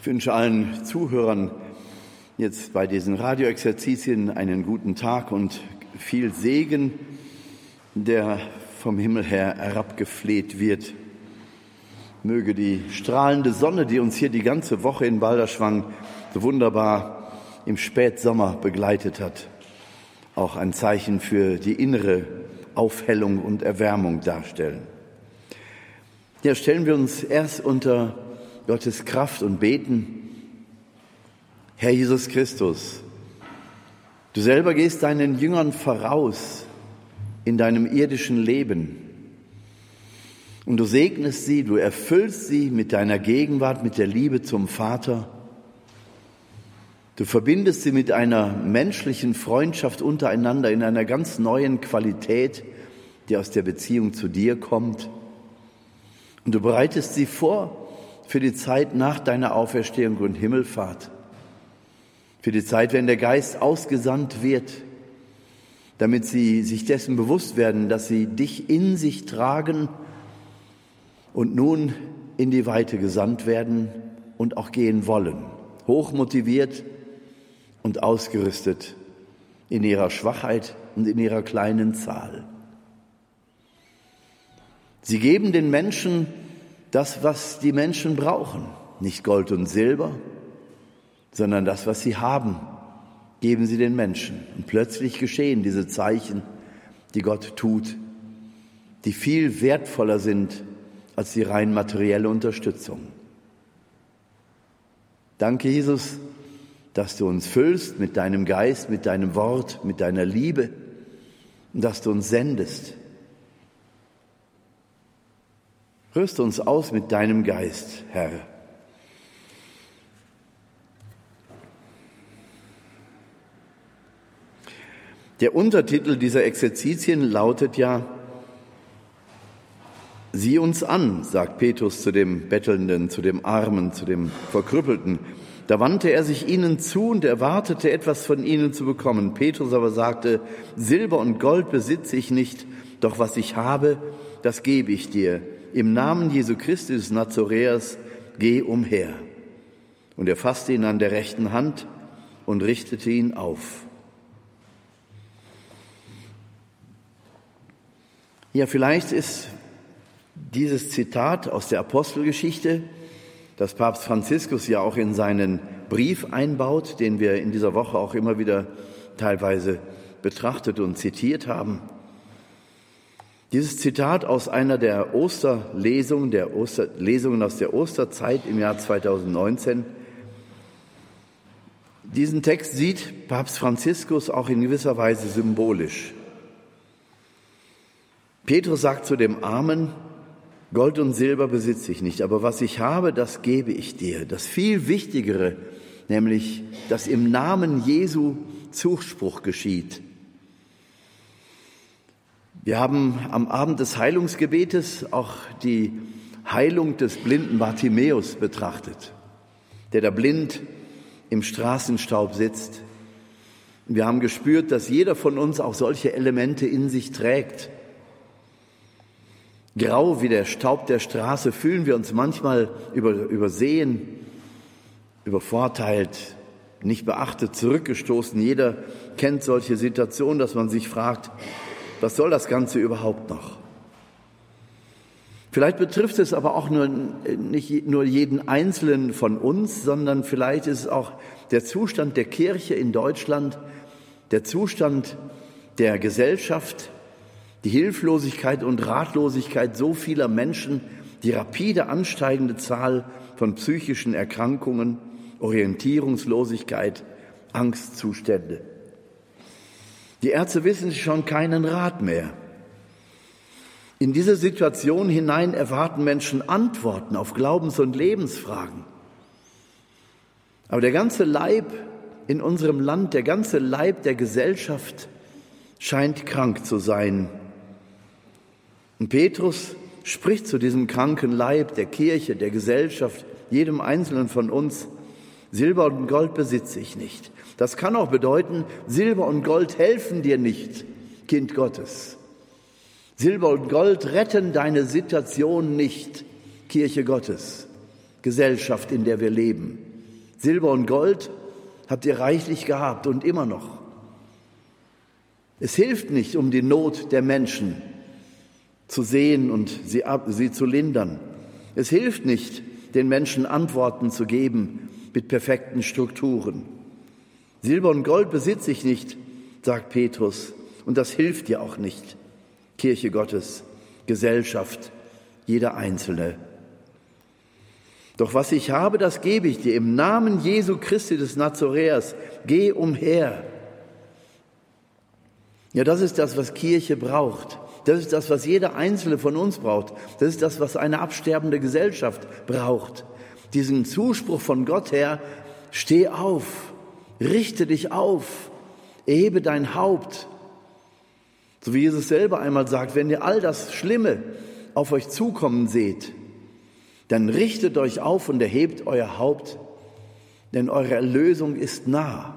Ich wünsche allen Zuhörern jetzt bei diesen Radioexerzitien einen guten Tag und viel Segen, der vom Himmel her herabgefleht wird. Möge die strahlende Sonne, die uns hier die ganze Woche in Balderschwang so wunderbar im Spätsommer begleitet hat, auch ein Zeichen für die innere Aufhellung und Erwärmung darstellen. Ja, stellen wir uns erst unter Gottes Kraft und beten. Herr Jesus Christus, du selber gehst deinen Jüngern voraus in deinem irdischen Leben. Und du segnest sie, du erfüllst sie mit deiner Gegenwart, mit der Liebe zum Vater. Du verbindest sie mit einer menschlichen Freundschaft untereinander in einer ganz neuen Qualität, die aus der Beziehung zu dir kommt. Und du bereitest sie vor für die Zeit nach deiner Auferstehung und Himmelfahrt, für die Zeit, wenn der Geist ausgesandt wird, damit sie sich dessen bewusst werden, dass sie dich in sich tragen und nun in die Weite gesandt werden und auch gehen wollen, hochmotiviert und ausgerüstet in ihrer Schwachheit und in ihrer kleinen Zahl. Sie geben den Menschen das, was die Menschen brauchen. Nicht Gold und Silber, sondern das, was sie haben, geben sie den Menschen. Und plötzlich geschehen diese Zeichen, die Gott tut, die viel wertvoller sind als die rein materielle Unterstützung. Danke, Jesus, dass du uns füllst mit deinem Geist, mit deinem Wort, mit deiner Liebe und dass du uns sendest Rüste uns aus mit deinem Geist, Herr. Der Untertitel dieser Exerzitien lautet ja, Sieh uns an, sagt Petrus zu dem Bettelnden, zu dem Armen, zu dem Verkrüppelten. Da wandte er sich ihnen zu und erwartete etwas von ihnen zu bekommen. Petrus aber sagte, Silber und Gold besitze ich nicht, doch was ich habe, das gebe ich dir im Namen Jesu Christi des Nazoräers, geh umher. Und er fasste ihn an der rechten Hand und richtete ihn auf. Ja, vielleicht ist dieses Zitat aus der Apostelgeschichte, das Papst Franziskus ja auch in seinen Brief einbaut, den wir in dieser Woche auch immer wieder teilweise betrachtet und zitiert haben, dieses Zitat aus einer der Osterlesungen, der Osterlesungen aus der Osterzeit im Jahr 2019. Diesen Text sieht Papst Franziskus auch in gewisser Weise symbolisch. Petrus sagt zu dem Armen, Gold und Silber besitze ich nicht, aber was ich habe, das gebe ich dir. Das viel Wichtigere, nämlich, dass im Namen Jesu Zuspruch geschieht wir haben am Abend des Heilungsgebetes auch die Heilung des blinden Bartimäus betrachtet, der da blind im Straßenstaub sitzt. Wir haben gespürt, dass jeder von uns auch solche Elemente in sich trägt. Grau wie der Staub der Straße fühlen wir uns manchmal über, übersehen, übervorteilt, nicht beachtet, zurückgestoßen. Jeder kennt solche Situationen, dass man sich fragt, was soll das Ganze überhaupt noch? Vielleicht betrifft es aber auch nur, nicht nur jeden Einzelnen von uns, sondern vielleicht ist es auch der Zustand der Kirche in Deutschland, der Zustand der Gesellschaft, die Hilflosigkeit und Ratlosigkeit so vieler Menschen, die rapide ansteigende Zahl von psychischen Erkrankungen, Orientierungslosigkeit, Angstzustände. Die Ärzte wissen schon keinen Rat mehr. In diese Situation hinein erwarten Menschen Antworten auf Glaubens- und Lebensfragen. Aber der ganze Leib in unserem Land, der ganze Leib der Gesellschaft scheint krank zu sein. Und Petrus spricht zu diesem kranken Leib der Kirche, der Gesellschaft, jedem Einzelnen von uns, Silber und Gold besitze ich nicht. Das kann auch bedeuten, Silber und Gold helfen dir nicht, Kind Gottes. Silber und Gold retten deine Situation nicht, Kirche Gottes, Gesellschaft, in der wir leben. Silber und Gold habt ihr reichlich gehabt und immer noch. Es hilft nicht, um die Not der Menschen zu sehen und sie, sie zu lindern. Es hilft nicht, den Menschen Antworten zu geben mit perfekten Strukturen. Silber und Gold besitze ich nicht, sagt Petrus, und das hilft dir auch nicht. Kirche Gottes, Gesellschaft, jeder Einzelne. Doch was ich habe, das gebe ich dir. Im Namen Jesu Christi des Nazoräers, geh umher. Ja, das ist das, was Kirche braucht. Das ist das, was jeder Einzelne von uns braucht. Das ist das, was eine absterbende Gesellschaft braucht. Diesen Zuspruch von Gott her, steh auf, richte dich auf, erhebe dein Haupt. So wie Jesus selber einmal sagt, wenn ihr all das Schlimme auf euch zukommen seht, dann richtet euch auf und erhebt euer Haupt, denn eure Erlösung ist nah.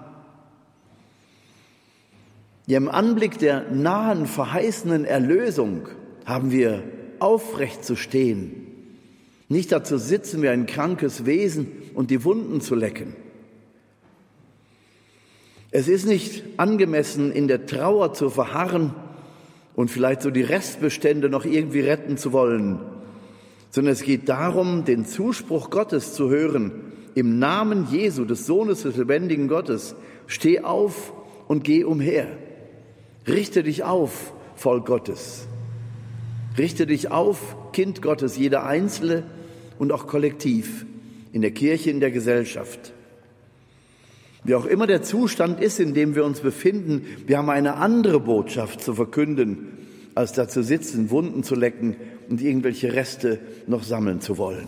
Ja, im Anblick der nahen, verheißenen Erlösung haben wir aufrecht zu stehen, nicht dazu sitzen wie ein krankes Wesen und die Wunden zu lecken. Es ist nicht angemessen, in der Trauer zu verharren und vielleicht so die Restbestände noch irgendwie retten zu wollen, sondern es geht darum, den Zuspruch Gottes zu hören. Im Namen Jesu, des Sohnes des lebendigen Gottes, steh auf und geh umher. Richte dich auf, Volk Gottes. Richte dich auf, Kind Gottes, jeder Einzelne und auch kollektiv, in der Kirche, in der Gesellschaft. Wie auch immer der Zustand ist, in dem wir uns befinden, wir haben eine andere Botschaft zu verkünden, als da zu sitzen, Wunden zu lecken und irgendwelche Reste noch sammeln zu wollen.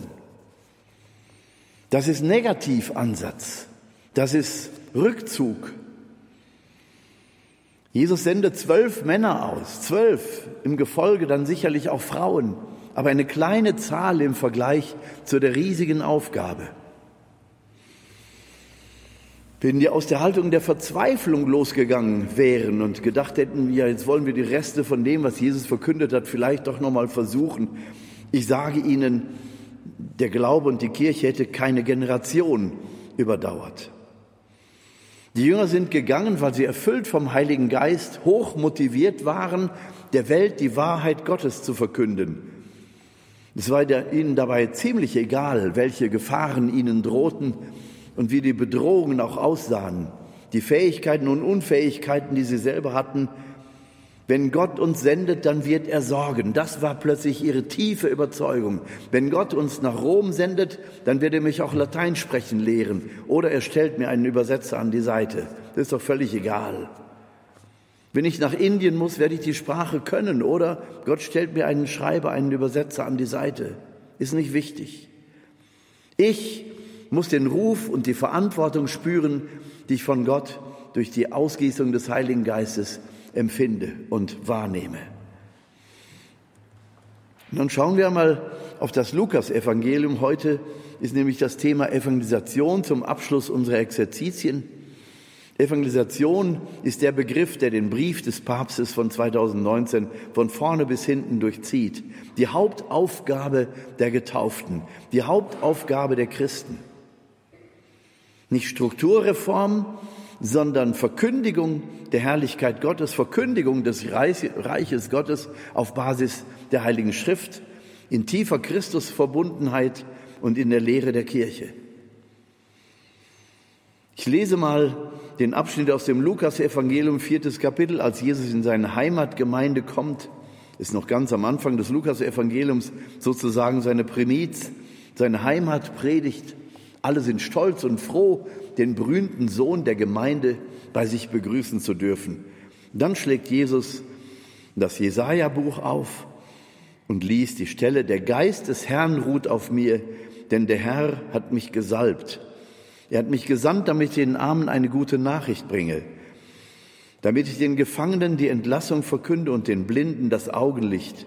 Das ist Negativansatz. Das ist Rückzug. Jesus sendet zwölf Männer aus, zwölf im Gefolge dann sicherlich auch Frauen, aber eine kleine Zahl im Vergleich zu der riesigen Aufgabe. Wenn die aus der Haltung der Verzweiflung losgegangen wären und gedacht hätten, ja, jetzt wollen wir die Reste von dem, was Jesus verkündet hat, vielleicht doch nochmal versuchen. Ich sage Ihnen, der Glaube und die Kirche hätte keine Generation überdauert. Die Jünger sind gegangen, weil sie erfüllt vom Heiligen Geist hoch motiviert waren, der Welt die Wahrheit Gottes zu verkünden. Es war ihnen dabei ziemlich egal, welche Gefahren ihnen drohten und wie die Bedrohungen auch aussahen. Die Fähigkeiten und Unfähigkeiten, die sie selber hatten, wenn Gott uns sendet, dann wird er sorgen. Das war plötzlich ihre tiefe Überzeugung. Wenn Gott uns nach Rom sendet, dann wird er mich auch Latein sprechen lehren. Oder er stellt mir einen Übersetzer an die Seite. Das ist doch völlig egal. Wenn ich nach Indien muss, werde ich die Sprache können. Oder Gott stellt mir einen Schreiber, einen Übersetzer an die Seite. Ist nicht wichtig. Ich muss den Ruf und die Verantwortung spüren, die ich von Gott durch die Ausgießung des Heiligen Geistes empfinde und wahrnehme. Nun schauen wir mal auf das Lukas-Evangelium. Heute ist nämlich das Thema Evangelisation zum Abschluss unserer Exerzitien. Evangelisation ist der Begriff, der den Brief des Papstes von 2019 von vorne bis hinten durchzieht. Die Hauptaufgabe der Getauften, die Hauptaufgabe der Christen. Nicht Strukturreform, sondern Verkündigung der Herrlichkeit Gottes, Verkündigung des Reiches Gottes auf Basis der Heiligen Schrift, in tiefer Christusverbundenheit und in der Lehre der Kirche. Ich lese mal den Abschnitt aus dem Lukas-Evangelium, viertes Kapitel, als Jesus in seine Heimatgemeinde kommt, ist noch ganz am Anfang des Lukas-Evangeliums sozusagen seine Primiz, seine Heimatpredigt. Alle sind stolz und froh, den berühmten Sohn der Gemeinde bei sich begrüßen zu dürfen. Dann schlägt Jesus das Jesaja-Buch auf und liest die Stelle: Der Geist des Herrn ruht auf mir, denn der Herr hat mich gesalbt. Er hat mich gesandt, damit ich den Armen eine gute Nachricht bringe, damit ich den Gefangenen die Entlassung verkünde und den Blinden das Augenlicht,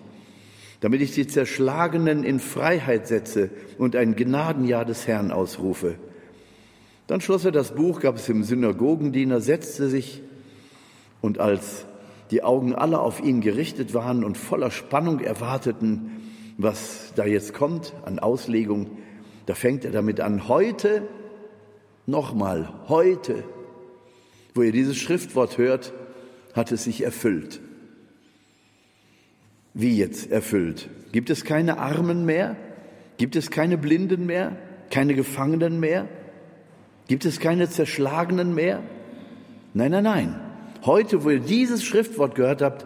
damit ich die Zerschlagenen in Freiheit setze und ein Gnadenjahr des Herrn ausrufe. Dann schloss er das Buch, gab es dem Synagogendiener, setzte sich und als die Augen aller auf ihn gerichtet waren und voller Spannung erwarteten, was da jetzt kommt an Auslegung, da fängt er damit an, heute Nochmal, heute, wo ihr dieses Schriftwort hört, hat es sich erfüllt. Wie jetzt erfüllt? Gibt es keine Armen mehr? Gibt es keine Blinden mehr? Keine Gefangenen mehr? Gibt es keine Zerschlagenen mehr? Nein, nein, nein. Heute, wo ihr dieses Schriftwort gehört habt,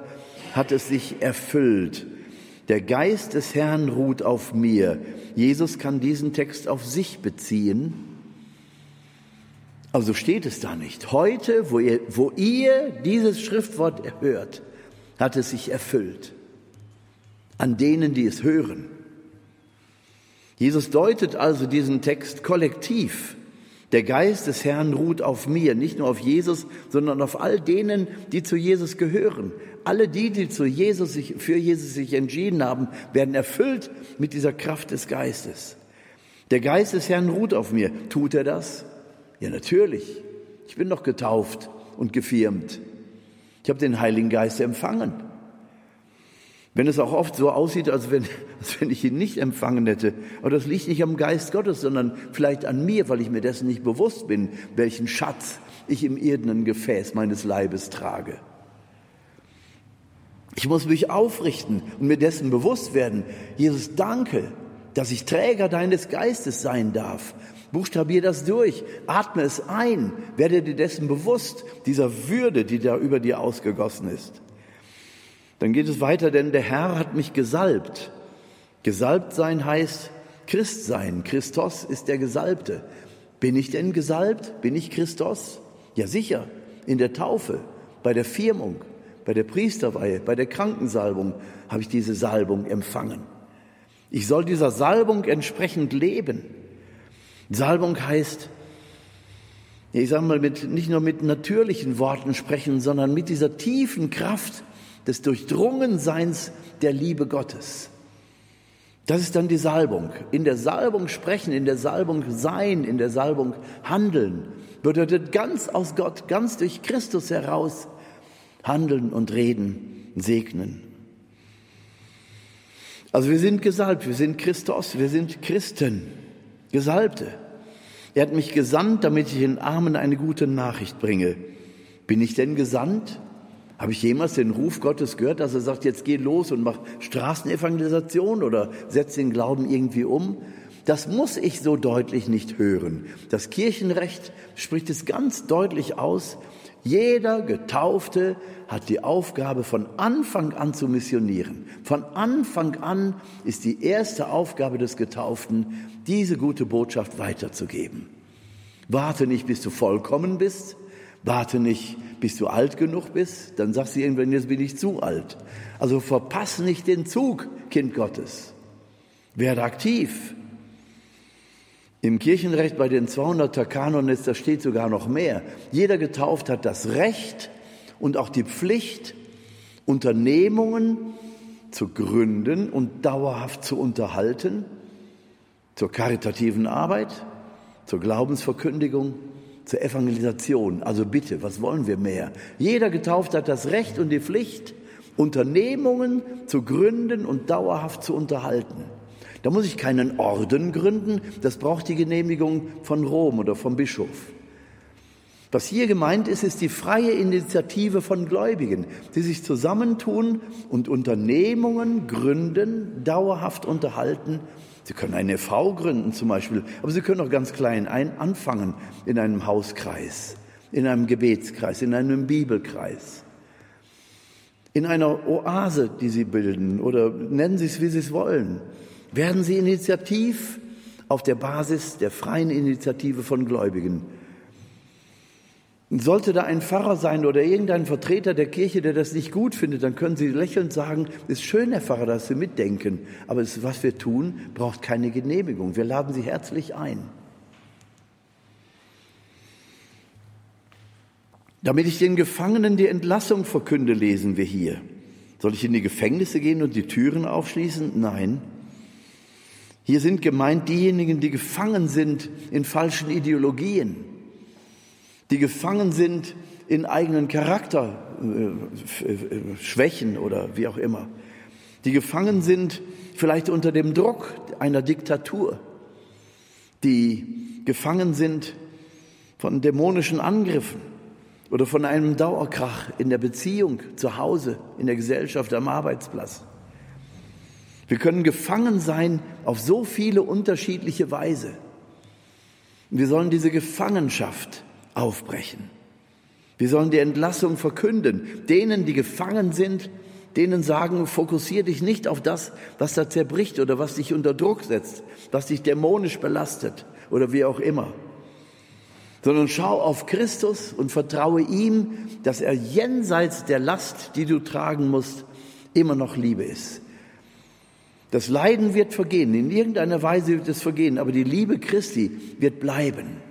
hat es sich erfüllt. Der Geist des Herrn ruht auf mir. Jesus kann diesen Text auf sich beziehen. Also steht es da nicht. Heute, wo ihr, wo ihr dieses Schriftwort hört, hat es sich erfüllt. An denen, die es hören. Jesus deutet also diesen Text kollektiv. Der Geist des Herrn ruht auf mir, nicht nur auf Jesus, sondern auf all denen, die zu Jesus gehören. Alle die, die zu Jesus sich, für Jesus sich entschieden haben, werden erfüllt mit dieser Kraft des Geistes. Der Geist des Herrn ruht auf mir. Tut er das? Ja, natürlich. Ich bin doch getauft und gefirmt. Ich habe den Heiligen Geist empfangen. Wenn es auch oft so aussieht, als wenn, als wenn ich ihn nicht empfangen hätte. Aber das liegt nicht am Geist Gottes, sondern vielleicht an mir, weil ich mir dessen nicht bewusst bin, welchen Schatz ich im irdenen Gefäß meines Leibes trage. Ich muss mich aufrichten und mir dessen bewusst werden. Jesus, danke, dass ich Träger deines Geistes sein darf. Buchstabier das durch, atme es ein, werde dir dessen bewusst, dieser Würde, die da über dir ausgegossen ist. Dann geht es weiter, denn der Herr hat mich gesalbt. Gesalbt sein heißt Christ sein. Christos ist der Gesalbte. Bin ich denn gesalbt? Bin ich Christos? Ja sicher, in der Taufe, bei der Firmung, bei der Priesterweihe, bei der Krankensalbung habe ich diese Salbung empfangen. Ich soll dieser Salbung entsprechend leben. Salbung heißt, ich sage mal, mit, nicht nur mit natürlichen Worten sprechen, sondern mit dieser tiefen Kraft des Durchdrungenseins der Liebe Gottes. Das ist dann die Salbung. In der Salbung sprechen, in der Salbung sein, in der Salbung handeln, bedeutet ganz aus Gott, ganz durch Christus heraus handeln und reden, segnen. Also wir sind gesalbt, wir sind Christus, wir sind Christen, Gesalbte. Er hat mich gesandt, damit ich den Armen eine gute Nachricht bringe. Bin ich denn gesandt? Habe ich jemals den Ruf Gottes gehört, dass er sagt, jetzt geh los und mach Straßenevangelisation oder setz den Glauben irgendwie um? Das muss ich so deutlich nicht hören. Das Kirchenrecht spricht es ganz deutlich aus. Jeder Getaufte hat die Aufgabe, von Anfang an zu missionieren. Von Anfang an ist die erste Aufgabe des Getauften, diese gute Botschaft weiterzugeben. Warte nicht, bis du vollkommen bist. Warte nicht, bis du alt genug bist. Dann sagst du irgendwann, jetzt bin ich zu alt. Also verpass nicht den Zug, Kind Gottes. Werde aktiv. Im Kirchenrecht bei den 200er Kanones, da steht sogar noch mehr. Jeder getauft hat das Recht und auch die Pflicht, Unternehmungen zu gründen und dauerhaft zu unterhalten, zur karitativen Arbeit, zur Glaubensverkündigung, zur Evangelisation. Also bitte, was wollen wir mehr? Jeder getauft hat das Recht und die Pflicht, Unternehmungen zu gründen und dauerhaft zu unterhalten. Da muss ich keinen Orden gründen, das braucht die Genehmigung von Rom oder vom Bischof. Was hier gemeint ist, ist die freie Initiative von Gläubigen, die sich zusammentun und Unternehmungen gründen, dauerhaft unterhalten. Sie können eine V gründen zum Beispiel, aber Sie können auch ganz klein ein anfangen in einem Hauskreis, in einem Gebetskreis, in einem Bibelkreis, in einer Oase, die Sie bilden oder nennen Sie es, wie Sie es wollen. Werden Sie initiativ auf der Basis der freien Initiative von Gläubigen. Sollte da ein Pfarrer sein oder irgendein Vertreter der Kirche, der das nicht gut findet, dann können Sie lächelnd sagen, ist schön, Herr Pfarrer, dass Sie mitdenken, aber es, was wir tun, braucht keine Genehmigung. Wir laden Sie herzlich ein. Damit ich den Gefangenen die Entlassung verkünde, lesen wir hier. Soll ich in die Gefängnisse gehen und die Türen aufschließen? Nein. Hier sind gemeint diejenigen, die gefangen sind in falschen Ideologien, die gefangen sind in eigenen Charakterschwächen oder wie auch immer, die gefangen sind vielleicht unter dem Druck einer Diktatur, die gefangen sind von dämonischen Angriffen oder von einem Dauerkrach in der Beziehung, zu Hause, in der Gesellschaft, am Arbeitsplatz. Wir können gefangen sein auf so viele unterschiedliche Weise. Wir sollen diese Gefangenschaft aufbrechen. Wir sollen die Entlassung verkünden. Denen, die gefangen sind, denen sagen, fokussiere dich nicht auf das, was da zerbricht oder was dich unter Druck setzt, was dich dämonisch belastet oder wie auch immer, sondern schau auf Christus und vertraue ihm, dass er jenseits der Last, die du tragen musst, immer noch Liebe ist. Das Leiden wird vergehen, in irgendeiner Weise wird es vergehen, aber die Liebe Christi wird bleiben.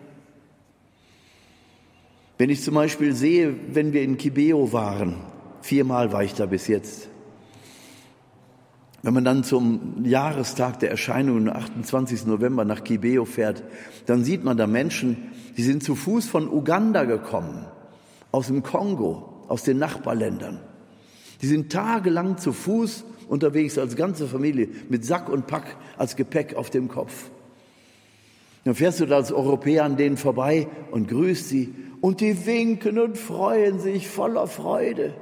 Wenn ich zum Beispiel sehe, wenn wir in Kibeo waren, viermal war ich da bis jetzt, wenn man dann zum Jahrestag der Erscheinung, am 28. November nach Kibeo fährt, dann sieht man da Menschen, die sind zu Fuß von Uganda gekommen, aus dem Kongo, aus den Nachbarländern. Die sind tagelang zu Fuß unterwegs als ganze Familie mit Sack und Pack als Gepäck auf dem Kopf. Dann fährst du da als Europäer an denen vorbei und grüßt sie und die winken und freuen sich voller Freude.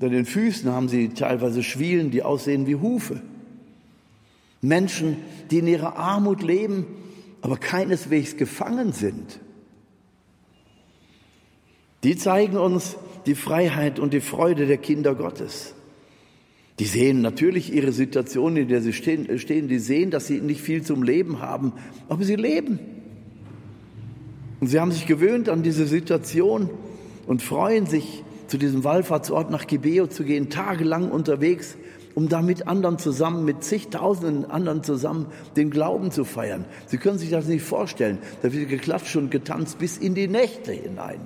An den Füßen haben sie teilweise Schwielen, die aussehen wie Hufe. Menschen, die in ihrer Armut leben, aber keineswegs gefangen sind. Die zeigen uns die Freiheit und die Freude der Kinder Gottes. Die sehen natürlich ihre Situation, in der sie stehen, die sehen, dass sie nicht viel zum Leben haben, aber sie leben. Und sie haben sich gewöhnt an diese Situation und freuen sich, zu diesem Wallfahrtsort nach Gibeo zu gehen, tagelang unterwegs, um da mit anderen zusammen, mit zigtausenden anderen zusammen den Glauben zu feiern. Sie können sich das nicht vorstellen. Da wird geklatscht und getanzt bis in die Nächte hinein.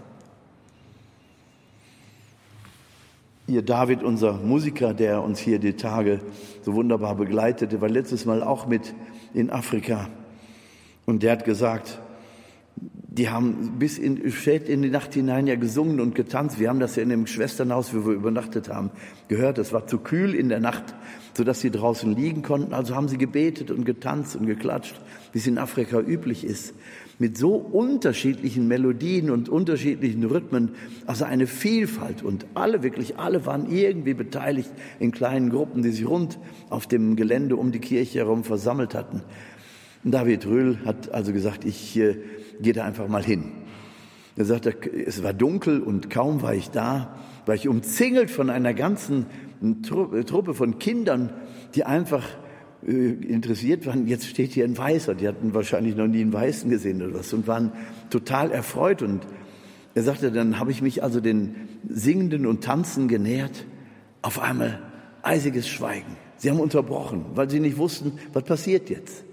Ihr David, unser Musiker, der uns hier die Tage so wunderbar begleitete, war letztes Mal auch mit in Afrika. Und der hat gesagt, die haben bis in, spät in die Nacht hinein ja gesungen und getanzt. Wir haben das ja in dem Schwesternhaus, wo wir übernachtet haben, gehört. Es war zu kühl in der Nacht, sodass sie draußen liegen konnten. Also haben sie gebetet und getanzt und geklatscht, wie es in Afrika üblich ist mit so unterschiedlichen Melodien und unterschiedlichen Rhythmen, also eine Vielfalt. Und alle, wirklich alle waren irgendwie beteiligt in kleinen Gruppen, die sich rund auf dem Gelände um die Kirche herum versammelt hatten. David Röhl hat also gesagt, ich gehe da einfach mal hin. Er sagte, es war dunkel und kaum war ich da, war ich umzingelt von einer ganzen Truppe von Kindern, die einfach äh, interessiert waren, jetzt steht hier ein Weißer. Die hatten wahrscheinlich noch nie einen Weißen gesehen oder was und waren total erfreut. Und er sagte, dann habe ich mich also den Singenden und Tanzen genähert. Auf einmal eisiges Schweigen. Sie haben unterbrochen, weil sie nicht wussten, was passiert jetzt.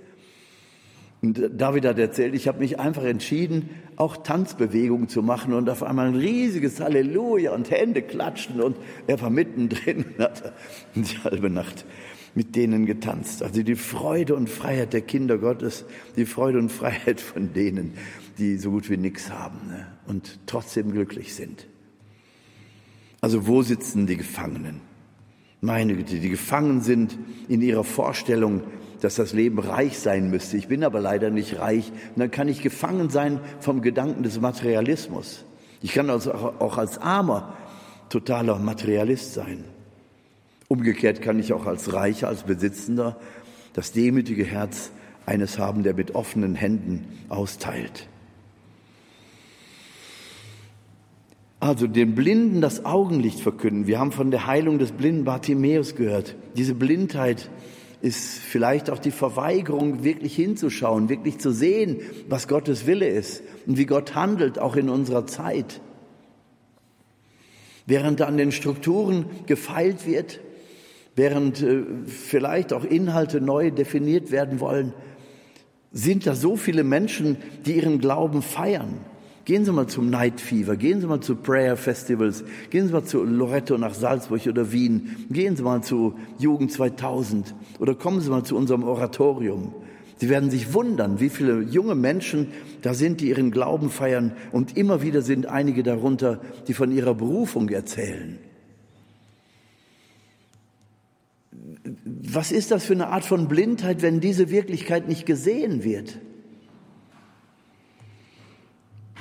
Und David hat erzählt, ich habe mich einfach entschieden, auch Tanzbewegungen zu machen und auf einmal ein riesiges Halleluja und Hände klatschten und er war mittendrin und hat die halbe Nacht mit denen getanzt. Also die Freude und Freiheit der Kinder Gottes, die Freude und Freiheit von denen, die so gut wie nichts haben ne? und trotzdem glücklich sind. Also wo sitzen die Gefangenen? Meine Güte, die gefangen sind in ihrer Vorstellung, dass das Leben reich sein müsste. Ich bin aber leider nicht reich. Und dann kann ich gefangen sein vom Gedanken des Materialismus. Ich kann also auch als armer totaler Materialist sein. Umgekehrt kann ich auch als Reicher, als Besitzender das demütige Herz eines haben, der mit offenen Händen austeilt. Also den Blinden das Augenlicht verkünden. Wir haben von der Heilung des blinden Bartimäus gehört. Diese Blindheit ist vielleicht auch die Verweigerung, wirklich hinzuschauen, wirklich zu sehen, was Gottes Wille ist und wie Gott handelt, auch in unserer Zeit. Während an den Strukturen gefeilt wird, während äh, vielleicht auch Inhalte neu definiert werden wollen, sind da so viele Menschen, die ihren Glauben feiern. Gehen Sie mal zum Night Fever, gehen Sie mal zu Prayer Festivals, gehen Sie mal zu Loretto nach Salzburg oder Wien, gehen Sie mal zu Jugend 2000 oder kommen Sie mal zu unserem Oratorium. Sie werden sich wundern, wie viele junge Menschen da sind, die ihren Glauben feiern und immer wieder sind einige darunter, die von ihrer Berufung erzählen. was ist das für eine Art von Blindheit, wenn diese Wirklichkeit nicht gesehen wird?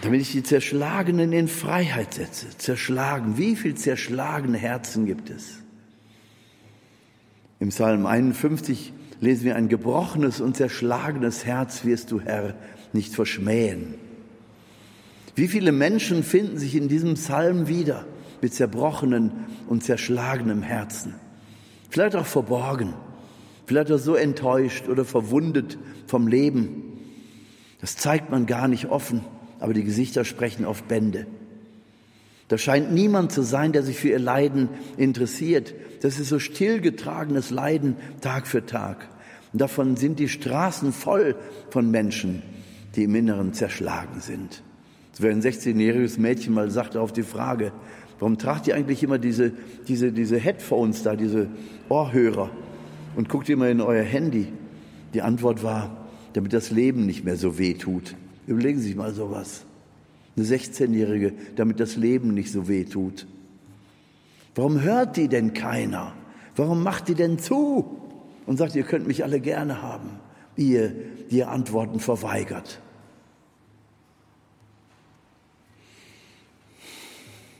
Damit ich die Zerschlagenen in Freiheit setze. Zerschlagen. Wie viel zerschlagene Herzen gibt es? Im Psalm 51 lesen wir, ein gebrochenes und zerschlagenes Herz wirst du, Herr, nicht verschmähen. Wie viele Menschen finden sich in diesem Psalm wieder mit zerbrochenen und zerschlagenem Herzen? Vielleicht auch verborgen, vielleicht auch so enttäuscht oder verwundet vom Leben. Das zeigt man gar nicht offen, aber die Gesichter sprechen oft Bände. Da scheint niemand zu sein, der sich für ihr Leiden interessiert. Das ist so stillgetragenes Leiden Tag für Tag. Und davon sind die Straßen voll von Menschen, die im Inneren zerschlagen sind. Wie ein 16-jähriges Mädchen mal sagte auf die Frage, warum tragt ihr eigentlich immer diese, diese, diese Headphones da, diese Ohrhörer und guckt immer in euer Handy? Die Antwort war, damit das Leben nicht mehr so weh tut. Überlegen Sie sich mal sowas. Eine 16-Jährige, damit das Leben nicht so weh tut. Warum hört die denn keiner? Warum macht die denn zu? Und sagt, ihr könnt mich alle gerne haben, ihr, die ihr Antworten verweigert.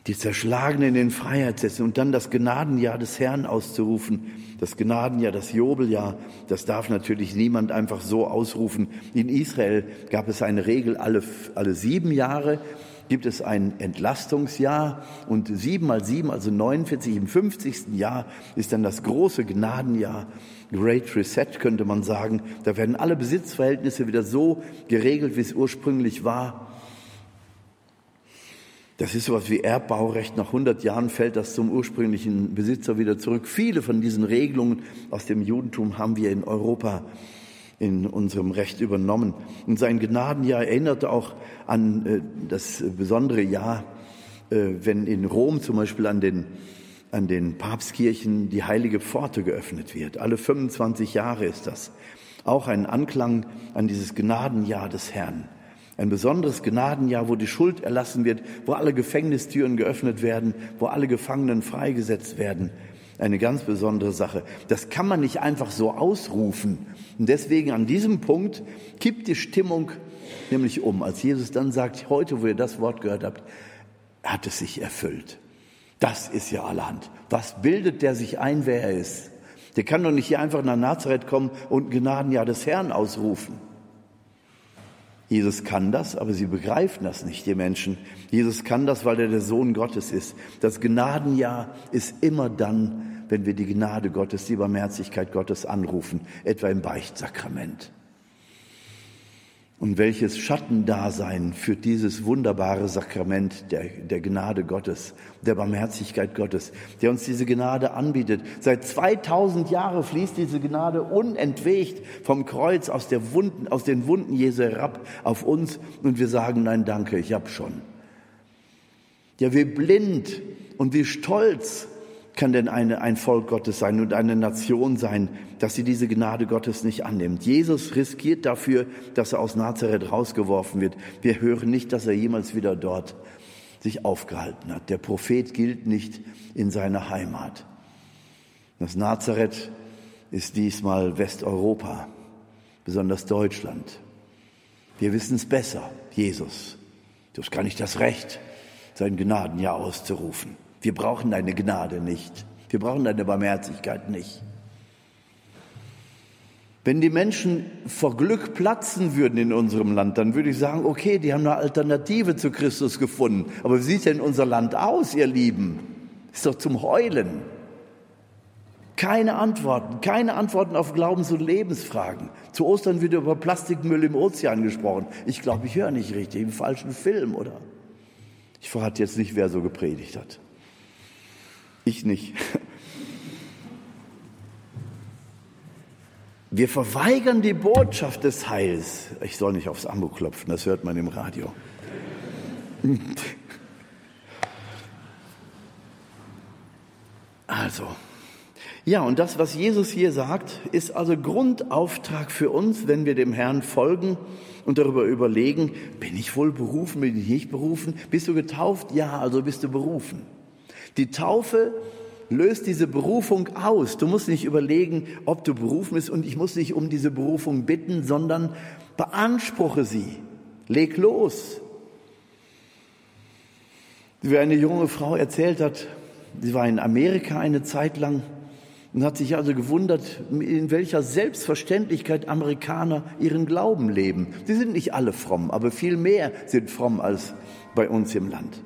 Die Zerschlagenen in Freiheit setzen und dann das Gnadenjahr des Herrn auszurufen. Das Gnadenjahr, das Jobeljahr, das darf natürlich niemand einfach so ausrufen. In Israel gab es eine Regel, alle, alle sieben Jahre gibt es ein Entlastungsjahr und sieben mal sieben, also 49 im 50. Jahr ist dann das große Gnadenjahr. Great Reset könnte man sagen. Da werden alle Besitzverhältnisse wieder so geregelt, wie es ursprünglich war. Das ist sowas wie Erbbaurecht. Nach 100 Jahren fällt das zum ursprünglichen Besitzer wieder zurück. Viele von diesen Regelungen aus dem Judentum haben wir in Europa in unserem Recht übernommen. Und sein Gnadenjahr erinnerte auch an äh, das besondere Jahr, äh, wenn in Rom zum Beispiel an den, an den Papstkirchen die heilige Pforte geöffnet wird. Alle 25 Jahre ist das. Auch ein Anklang an dieses Gnadenjahr des Herrn. Ein besonderes Gnadenjahr, wo die Schuld erlassen wird, wo alle Gefängnistüren geöffnet werden, wo alle Gefangenen freigesetzt werden. Eine ganz besondere Sache. Das kann man nicht einfach so ausrufen. Und deswegen an diesem Punkt kippt die Stimmung nämlich um. Als Jesus dann sagt, heute, wo ihr das Wort gehört habt, hat es sich erfüllt. Das ist ja allerhand. Was bildet der sich ein, wer er ist? Der kann doch nicht hier einfach nach Nazareth kommen und Gnadenjahr des Herrn ausrufen. Jesus kann das, aber sie begreifen das nicht, die Menschen. Jesus kann das, weil er der Sohn Gottes ist. Das Gnadenjahr ist immer dann, wenn wir die Gnade Gottes, die Barmherzigkeit Gottes anrufen, etwa im Beichtsakrament. Und welches Schattendasein führt dieses wunderbare Sakrament der, der Gnade Gottes, der Barmherzigkeit Gottes, der uns diese Gnade anbietet. Seit 2000 Jahren fließt diese Gnade unentwegt vom Kreuz aus, der Wunden, aus den Wunden Jesu herab auf uns und wir sagen, nein, danke, ich hab schon. Ja, wie blind und wie stolz kann denn eine, ein Volk Gottes sein und eine Nation sein, dass sie diese Gnade Gottes nicht annimmt. Jesus riskiert dafür, dass er aus Nazareth rausgeworfen wird. Wir hören nicht, dass er jemals wieder dort sich aufgehalten hat. Der Prophet gilt nicht in seiner Heimat. Das Nazareth ist diesmal Westeuropa, besonders Deutschland. Wir wissen es besser, Jesus. Du hast gar nicht das Recht, sein Gnadenjahr auszurufen. Wir brauchen deine Gnade nicht. Wir brauchen deine Barmherzigkeit nicht. Wenn die Menschen vor Glück platzen würden in unserem Land, dann würde ich sagen, okay, die haben eine Alternative zu Christus gefunden. Aber wie sieht denn unser Land aus, ihr Lieben? Ist doch zum Heulen. Keine Antworten, keine Antworten auf Glaubens- und Lebensfragen. Zu Ostern wird über Plastikmüll im Ozean gesprochen. Ich glaube, ich höre nicht richtig, im falschen Film, oder? Ich verrate jetzt nicht, wer so gepredigt hat. Ich nicht. Wir verweigern die Botschaft des Heils. Ich soll nicht aufs Ambo klopfen, das hört man im Radio. Also, ja, und das, was Jesus hier sagt, ist also Grundauftrag für uns, wenn wir dem Herrn folgen und darüber überlegen, bin ich wohl berufen, bin ich nicht berufen? Bist du getauft? Ja, also bist du berufen. Die Taufe löst diese Berufung aus. Du musst nicht überlegen, ob du berufen bist und ich muss dich um diese Berufung bitten, sondern beanspruche sie. Leg los. Wie eine junge Frau erzählt hat, sie war in Amerika eine Zeit lang und hat sich also gewundert, in welcher Selbstverständlichkeit Amerikaner ihren Glauben leben. Sie sind nicht alle fromm, aber viel mehr sind fromm als bei uns im Land.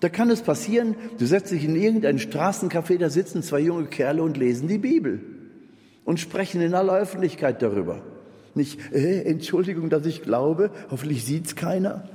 Da kann es passieren, du setzt dich in irgendein Straßencafé, da sitzen zwei junge Kerle und lesen die Bibel und sprechen in aller Öffentlichkeit darüber. Nicht, äh, Entschuldigung, dass ich glaube, hoffentlich sieht's keiner.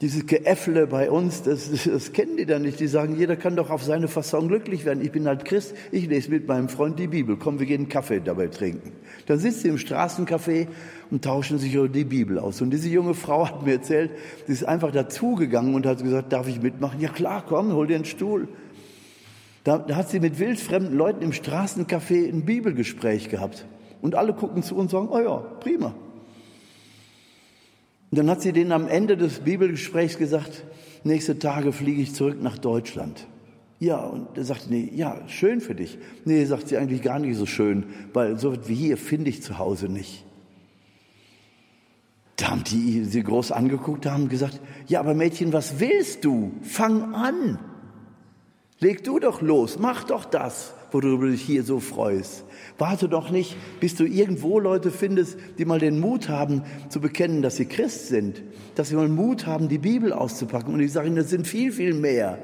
Dieses Geäffle bei uns, das, das kennen die dann nicht. Die sagen, jeder kann doch auf seine Fasson glücklich werden. Ich bin halt Christ, ich lese mit meinem Freund die Bibel. Komm, wir gehen einen Kaffee dabei trinken. Dann sitzt sie im Straßencafé und tauschen sich über die Bibel aus. Und diese junge Frau hat mir erzählt, sie ist einfach dazugegangen und hat gesagt, darf ich mitmachen? Ja klar, komm, hol dir einen Stuhl. Da, da hat sie mit wildfremden Leuten im Straßencafé ein Bibelgespräch gehabt. Und alle gucken zu und sagen, oh ja, prima. Und dann hat sie denen am Ende des Bibelgesprächs gesagt, nächste Tage fliege ich zurück nach Deutschland. Ja, und er sagte, nee, ja, schön für dich. Nee, sagt sie eigentlich gar nicht so schön, weil so wie hier finde ich zu Hause nicht. Da haben die sie groß angeguckt, haben gesagt, ja, aber Mädchen, was willst du? Fang an. Leg du doch los, mach doch das, worüber du dich hier so freust. Warte doch nicht, bis du irgendwo Leute findest, die mal den Mut haben zu bekennen, dass sie Christ sind, dass sie mal Mut haben, die Bibel auszupacken. Und ich sage ihnen, das sind viel, viel mehr.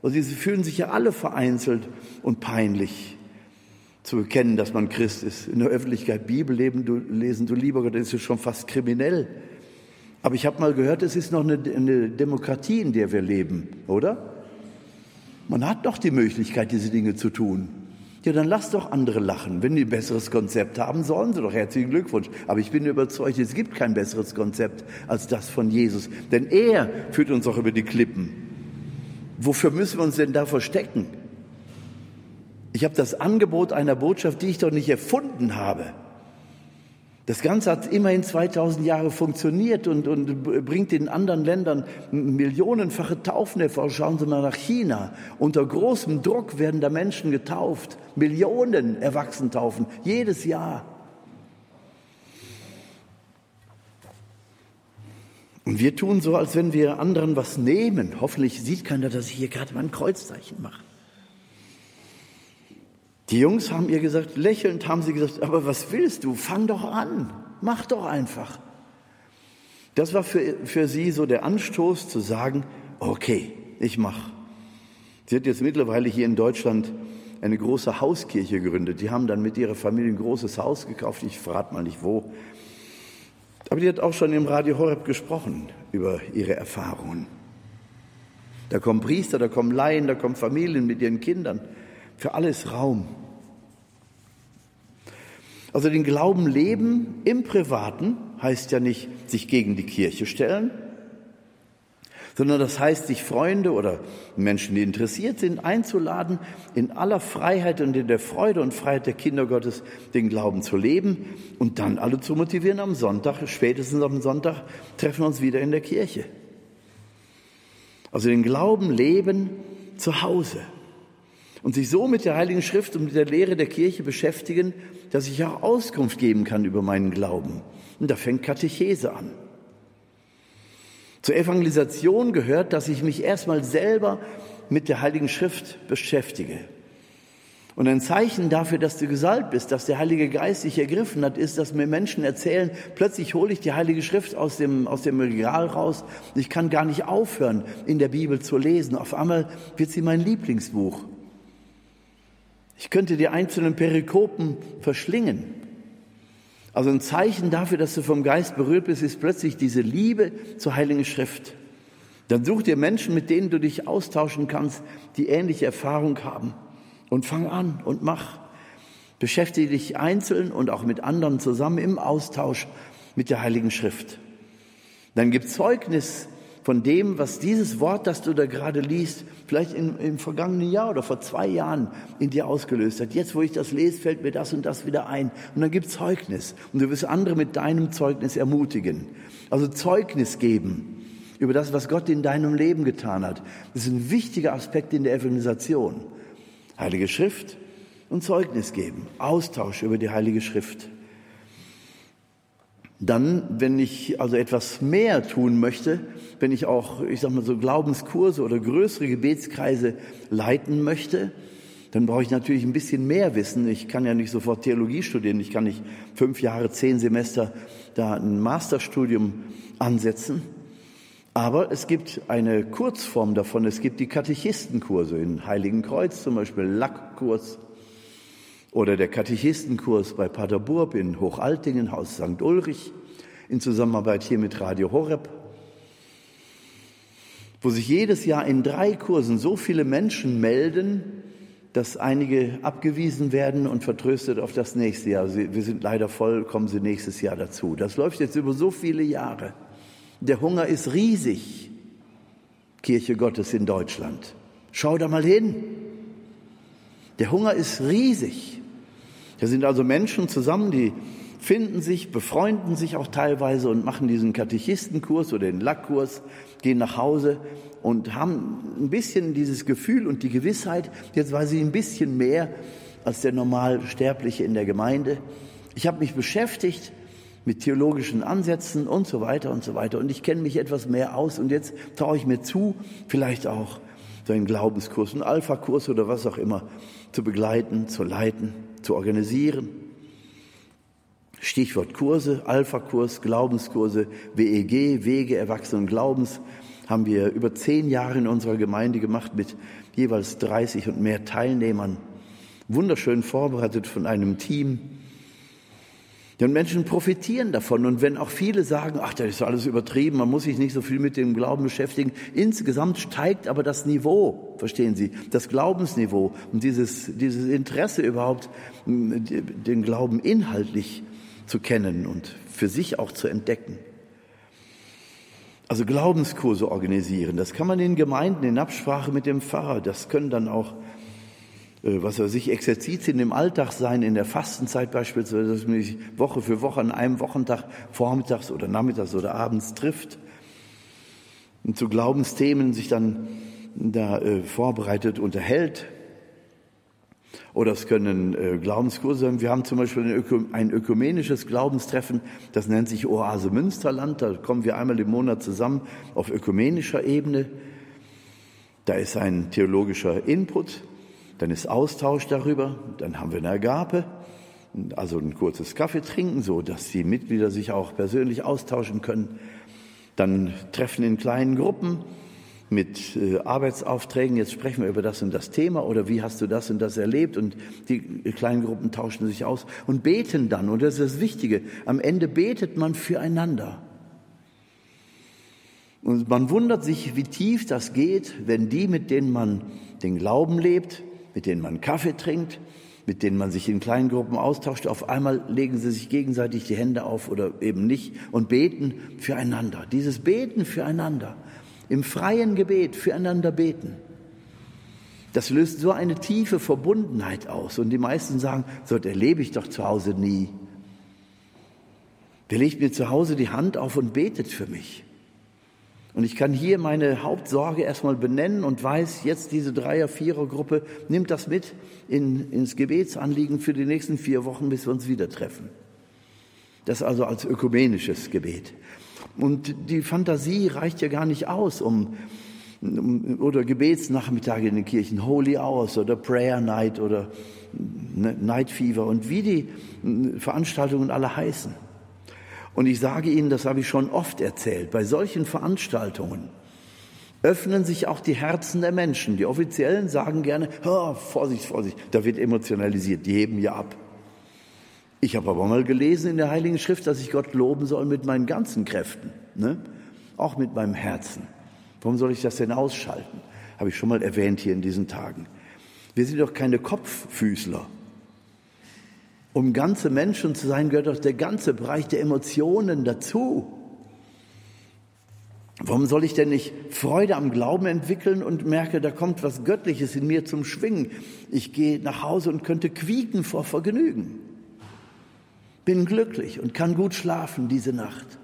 Und sie fühlen sich ja alle vereinzelt und peinlich zu bekennen, dass man Christ ist. In der Öffentlichkeit Bibel leben, du, lesen, du lieber Gott, das ist schon fast kriminell. Aber ich habe mal gehört, es ist noch eine, eine Demokratie, in der wir leben, oder? Man hat doch die Möglichkeit, diese Dinge zu tun. Ja, dann lass doch andere lachen. Wenn die ein besseres Konzept haben, sollen sie doch. Herzlichen Glückwunsch. Aber ich bin überzeugt, es gibt kein besseres Konzept als das von Jesus. Denn er führt uns auch über die Klippen. Wofür müssen wir uns denn da verstecken? Ich habe das Angebot einer Botschaft, die ich doch nicht erfunden habe. Das Ganze hat immerhin 2000 Jahre funktioniert und, und bringt in anderen Ländern millionenfache Taufen hervor. Schauen Sie mal nach China. Unter großem Druck werden da Menschen getauft. Millionen Erwachsentaufen jedes Jahr. Und wir tun so, als wenn wir anderen was nehmen. Hoffentlich sieht keiner, dass ich hier gerade mal ein Kreuzzeichen mache. Die Jungs haben ihr gesagt, lächelnd haben sie gesagt, aber was willst du? Fang doch an, mach doch einfach. Das war für, für sie so der Anstoß zu sagen, okay, ich mach. Sie hat jetzt mittlerweile hier in Deutschland eine große Hauskirche gegründet. Die haben dann mit ihrer Familie ein großes Haus gekauft. Ich verrate mal nicht wo. Aber die hat auch schon im Radio Horeb gesprochen über ihre Erfahrungen. Da kommen Priester, da kommen Laien, da kommen Familien mit ihren Kindern. Für alles Raum. Also den Glauben leben im Privaten heißt ja nicht sich gegen die Kirche stellen, sondern das heißt, sich Freunde oder Menschen, die interessiert sind, einzuladen, in aller Freiheit und in der Freude und Freiheit der Kinder Gottes den Glauben zu leben und dann alle zu motivieren am Sonntag, spätestens am Sonntag treffen wir uns wieder in der Kirche. Also den Glauben leben zu Hause und sich so mit der Heiligen Schrift und mit der Lehre der Kirche beschäftigen, dass ich auch Auskunft geben kann über meinen Glauben. Und da fängt Katechese an. Zur Evangelisation gehört, dass ich mich erstmal selber mit der Heiligen Schrift beschäftige. Und ein Zeichen dafür, dass du gesalbt bist, dass der Heilige Geist dich ergriffen hat, ist, dass mir Menschen erzählen, plötzlich hole ich die Heilige Schrift aus dem, aus dem Regal raus. Ich kann gar nicht aufhören, in der Bibel zu lesen. Auf einmal wird sie mein Lieblingsbuch. Ich könnte die einzelnen Perikopen verschlingen. Also ein Zeichen dafür, dass du vom Geist berührt bist, ist plötzlich diese Liebe zur Heiligen Schrift. Dann such dir Menschen, mit denen du dich austauschen kannst, die ähnliche Erfahrung haben. Und fang an und mach. Beschäftige dich einzeln und auch mit anderen zusammen im Austausch mit der Heiligen Schrift. Dann gib Zeugnis von dem, was dieses Wort, das du da gerade liest, vielleicht im, im vergangenen Jahr oder vor zwei Jahren in dir ausgelöst hat. Jetzt, wo ich das lese, fällt mir das und das wieder ein. Und dann gibt Zeugnis. Und du wirst andere mit deinem Zeugnis ermutigen. Also Zeugnis geben über das, was Gott in deinem Leben getan hat. Das ist ein wichtiger Aspekt in der Evangelisation. Heilige Schrift und Zeugnis geben. Austausch über die Heilige Schrift. Dann, wenn ich also etwas mehr tun möchte, wenn ich auch, ich sag mal so Glaubenskurse oder größere Gebetskreise leiten möchte, dann brauche ich natürlich ein bisschen mehr Wissen. Ich kann ja nicht sofort Theologie studieren. Ich kann nicht fünf Jahre, zehn Semester da ein Masterstudium ansetzen. Aber es gibt eine Kurzform davon. Es gibt die Katechistenkurse in Heiligen Kreuz, zum Beispiel Lackkurs oder der Katechistenkurs bei Paderburg in Hochaltingen, Haus St. Ulrich, in Zusammenarbeit hier mit Radio Horeb, wo sich jedes Jahr in drei Kursen so viele Menschen melden, dass einige abgewiesen werden und vertröstet auf das nächste Jahr. Wir sind leider voll, kommen sie nächstes Jahr dazu. Das läuft jetzt über so viele Jahre. Der Hunger ist riesig, Kirche Gottes in Deutschland. Schau da mal hin. Der Hunger ist riesig. Da sind also Menschen zusammen, die finden sich, befreunden sich auch teilweise und machen diesen Katechistenkurs oder den Lackkurs, gehen nach Hause und haben ein bisschen dieses Gefühl und die Gewissheit, jetzt weiß ich ein bisschen mehr als der Normalsterbliche in der Gemeinde. Ich habe mich beschäftigt mit theologischen Ansätzen und so weiter und so weiter und ich kenne mich etwas mehr aus und jetzt traue ich mir zu, vielleicht auch so einen Glaubenskurs, einen Alpha-Kurs oder was auch immer zu begleiten, zu leiten, zu organisieren. Stichwort Kurse, Alpha-Kurs, Glaubenskurse, WEG, Wege Erwachsenen Glaubens, haben wir über zehn Jahre in unserer Gemeinde gemacht mit jeweils 30 und mehr Teilnehmern. Wunderschön vorbereitet von einem Team. Und Menschen profitieren davon. Und wenn auch viele sagen, ach, das ist alles übertrieben, man muss sich nicht so viel mit dem Glauben beschäftigen. Insgesamt steigt aber das Niveau, verstehen Sie, das Glaubensniveau und dieses, dieses Interesse überhaupt, den Glauben inhaltlich zu kennen und für sich auch zu entdecken. Also Glaubenskurse organisieren, das kann man in Gemeinden in Absprache mit dem Pfarrer, das können dann auch, was weiß ich, Exerzitien im Alltag sein, in der Fastenzeit beispielsweise, dass man sich Woche für Woche an einem Wochentag vormittags oder nachmittags oder abends trifft und zu Glaubensthemen sich dann da äh, vorbereitet unterhält. Oder es können äh, Glaubenskurse sein. Wir haben zum Beispiel ein, Öko ein, ökumenisches Glaubenstreffen, das nennt sich Oase Münsterland. Da kommen wir einmal im Monat zusammen auf ökumenischer Ebene. Da ist ein theologischer Input, dann ist Austausch darüber, dann haben wir eine Agape, also ein kurzes Kaffee trinken, so dass die Mitglieder sich auch persönlich austauschen können. Dann Treffen in kleinen Gruppen, mit äh, Arbeitsaufträgen, jetzt sprechen wir über das und das Thema oder wie hast du das und das erlebt und die kleinen Gruppen tauschen sich aus und beten dann und das ist das Wichtige, am Ende betet man füreinander. Und man wundert sich, wie tief das geht, wenn die, mit denen man den Glauben lebt, mit denen man Kaffee trinkt, mit denen man sich in kleinen Gruppen austauscht, auf einmal legen sie sich gegenseitig die Hände auf oder eben nicht und beten füreinander. Dieses Beten füreinander im freien Gebet füreinander beten. Das löst so eine tiefe Verbundenheit aus. Und die meisten sagen, so erlebe ich doch zu Hause nie. Wer legt mir zu Hause die Hand auf und betet für mich? Und ich kann hier meine Hauptsorge erstmal benennen und weiß, jetzt diese Dreier-, Vierer-Gruppe nimmt das mit in, ins Gebetsanliegen für die nächsten vier Wochen, bis wir uns wieder treffen. Das also als ökumenisches Gebet. Und die Fantasie reicht ja gar nicht aus, um, um oder Gebetsnachmittage in den Kirchen, Holy Hours oder Prayer Night oder Night Fever und wie die Veranstaltungen alle heißen. Und ich sage Ihnen, das habe ich schon oft erzählt, bei solchen Veranstaltungen öffnen sich auch die Herzen der Menschen. Die Offiziellen sagen gerne, oh, Vorsicht, Vorsicht, da wird emotionalisiert, die heben ja ab. Ich habe aber mal gelesen in der Heiligen Schrift, dass ich Gott loben soll mit meinen ganzen Kräften, ne? auch mit meinem Herzen. Warum soll ich das denn ausschalten? Habe ich schon mal erwähnt hier in diesen Tagen. Wir sind doch keine Kopffüßler. Um ganze Menschen zu sein, gehört doch der ganze Bereich der Emotionen dazu. Warum soll ich denn nicht Freude am Glauben entwickeln und merke, da kommt was Göttliches in mir zum Schwingen? Ich gehe nach Hause und könnte quieken vor Vergnügen bin glücklich und kann gut schlafen diese Nacht.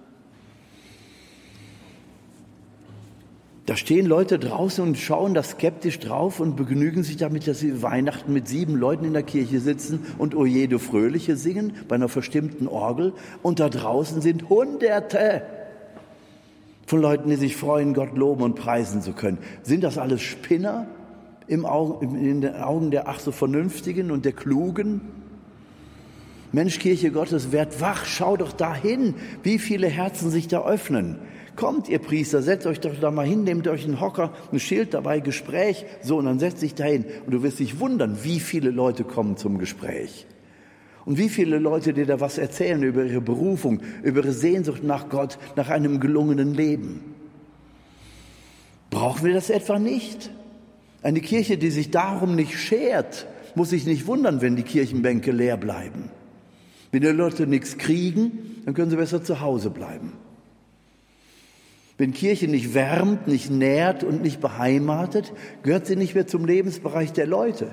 Da stehen Leute draußen und schauen da skeptisch drauf und begnügen sich damit, dass sie Weihnachten mit sieben Leuten in der Kirche sitzen und O je, du Fröhliche singen bei einer verstimmten Orgel. Und da draußen sind Hunderte von Leuten, die sich freuen, Gott loben und preisen zu können. Sind das alles Spinner im Augen, in den Augen der ach so Vernünftigen und der Klugen? Mensch, Kirche Gottes, werd wach, schau doch dahin, wie viele Herzen sich da öffnen. Kommt, ihr Priester, setzt euch doch da mal hin, nehmt euch einen Hocker, ein Schild dabei, Gespräch, so, und dann setzt dich dahin. Und du wirst dich wundern, wie viele Leute kommen zum Gespräch. Und wie viele Leute dir da was erzählen über ihre Berufung, über ihre Sehnsucht nach Gott, nach einem gelungenen Leben. Brauchen wir das etwa nicht? Eine Kirche, die sich darum nicht schert, muss sich nicht wundern, wenn die Kirchenbänke leer bleiben. Wenn die Leute nichts kriegen, dann können sie besser zu Hause bleiben. Wenn Kirche nicht wärmt, nicht nährt und nicht beheimatet, gehört sie nicht mehr zum Lebensbereich der Leute.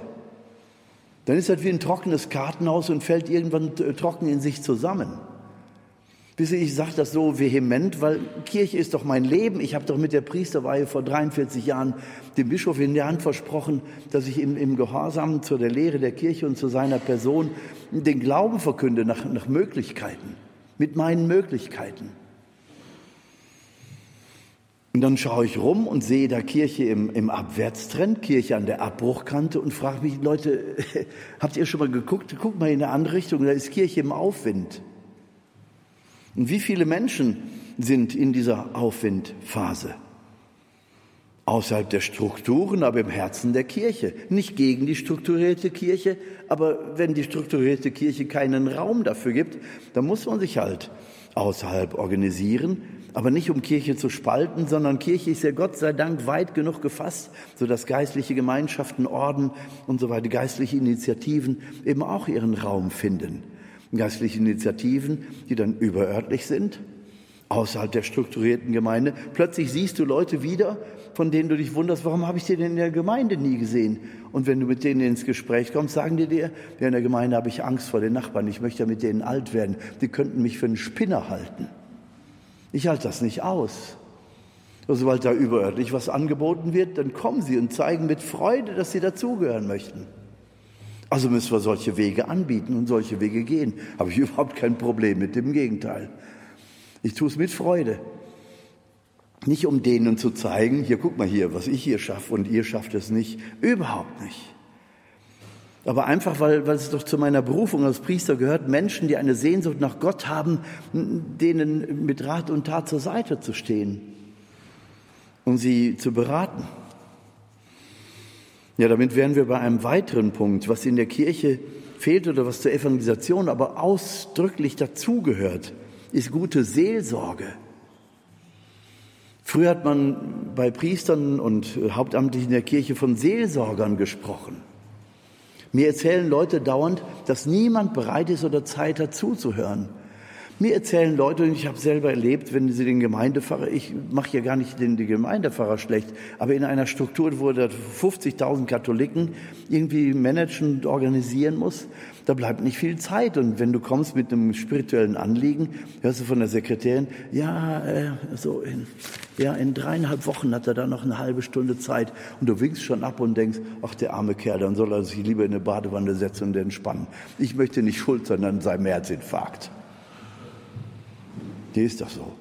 Dann ist das wie ein trockenes Kartenhaus und fällt irgendwann trocken in sich zusammen. Wisst ihr, ich sage das so vehement, weil Kirche ist doch mein Leben. Ich habe doch mit der Priesterweihe vor 43 Jahren dem Bischof in der Hand versprochen, dass ich im, im Gehorsam zu der Lehre der Kirche und zu seiner Person den Glauben verkünde nach, nach Möglichkeiten, mit meinen Möglichkeiten. Und dann schaue ich rum und sehe da Kirche im, im Abwärtstrend, Kirche an der Abbruchkante und frage mich, Leute, habt ihr schon mal geguckt? Guckt mal in eine andere Richtung, da ist Kirche im Aufwind. Und wie viele Menschen sind in dieser Aufwindphase? Außerhalb der Strukturen, aber im Herzen der Kirche. Nicht gegen die strukturierte Kirche, aber wenn die strukturierte Kirche keinen Raum dafür gibt, dann muss man sich halt außerhalb organisieren aber nicht um Kirche zu spalten, sondern Kirche ist ja Gott sei Dank weit genug gefasst, sodass geistliche Gemeinschaften, Orden und so weiter, geistliche Initiativen eben auch ihren Raum finden. Geistliche Initiativen, die dann überörtlich sind, außerhalb der strukturierten Gemeinde. Plötzlich siehst du Leute wieder, von denen du dich wunderst, warum habe ich die denn in der Gemeinde nie gesehen? Und wenn du mit denen ins Gespräch kommst, sagen die dir, ja, in der Gemeinde habe ich Angst vor den Nachbarn, ich möchte ja mit denen alt werden, die könnten mich für einen Spinner halten. Ich halte das nicht aus. Sobald da überörtlich was angeboten wird, dann kommen sie und zeigen mit Freude, dass sie dazugehören möchten. Also müssen wir solche Wege anbieten und solche Wege gehen. Habe ich überhaupt kein Problem mit dem Gegenteil. Ich tue es mit Freude. Nicht um denen zu zeigen, hier guck mal hier, was ich hier schaffe und ihr schafft es nicht. Überhaupt nicht. Aber einfach, weil, weil es doch zu meiner Berufung als Priester gehört, Menschen, die eine Sehnsucht nach Gott haben, denen mit Rat und Tat zur Seite zu stehen und sie zu beraten. Ja, damit wären wir bei einem weiteren Punkt, was in der Kirche fehlt oder was zur Evangelisation aber ausdrücklich dazugehört, ist gute Seelsorge. Früher hat man bei Priestern und Hauptamtlichen der Kirche von Seelsorgern gesprochen. Mir erzählen Leute dauernd, dass niemand bereit ist oder Zeit hat zuzuhören. Mir erzählen Leute, und ich habe selber erlebt, wenn sie den Gemeindepfarrer, ich mache ja gar nicht den, den Gemeindepfarrer schlecht, aber in einer Struktur, wo der 50.000 Katholiken irgendwie managen und organisieren muss, da bleibt nicht viel Zeit. Und wenn du kommst mit einem spirituellen Anliegen, hörst du von der Sekretärin, ja, äh, so in, ja, in dreieinhalb Wochen hat er da noch eine halbe Stunde Zeit. Und du winkst schon ab und denkst, ach, der arme Kerl, dann soll er sich lieber in eine Badewanne setzen und entspannen. Ich möchte nicht schuld sein an seinem Herzinfarkt. Die ist doch so.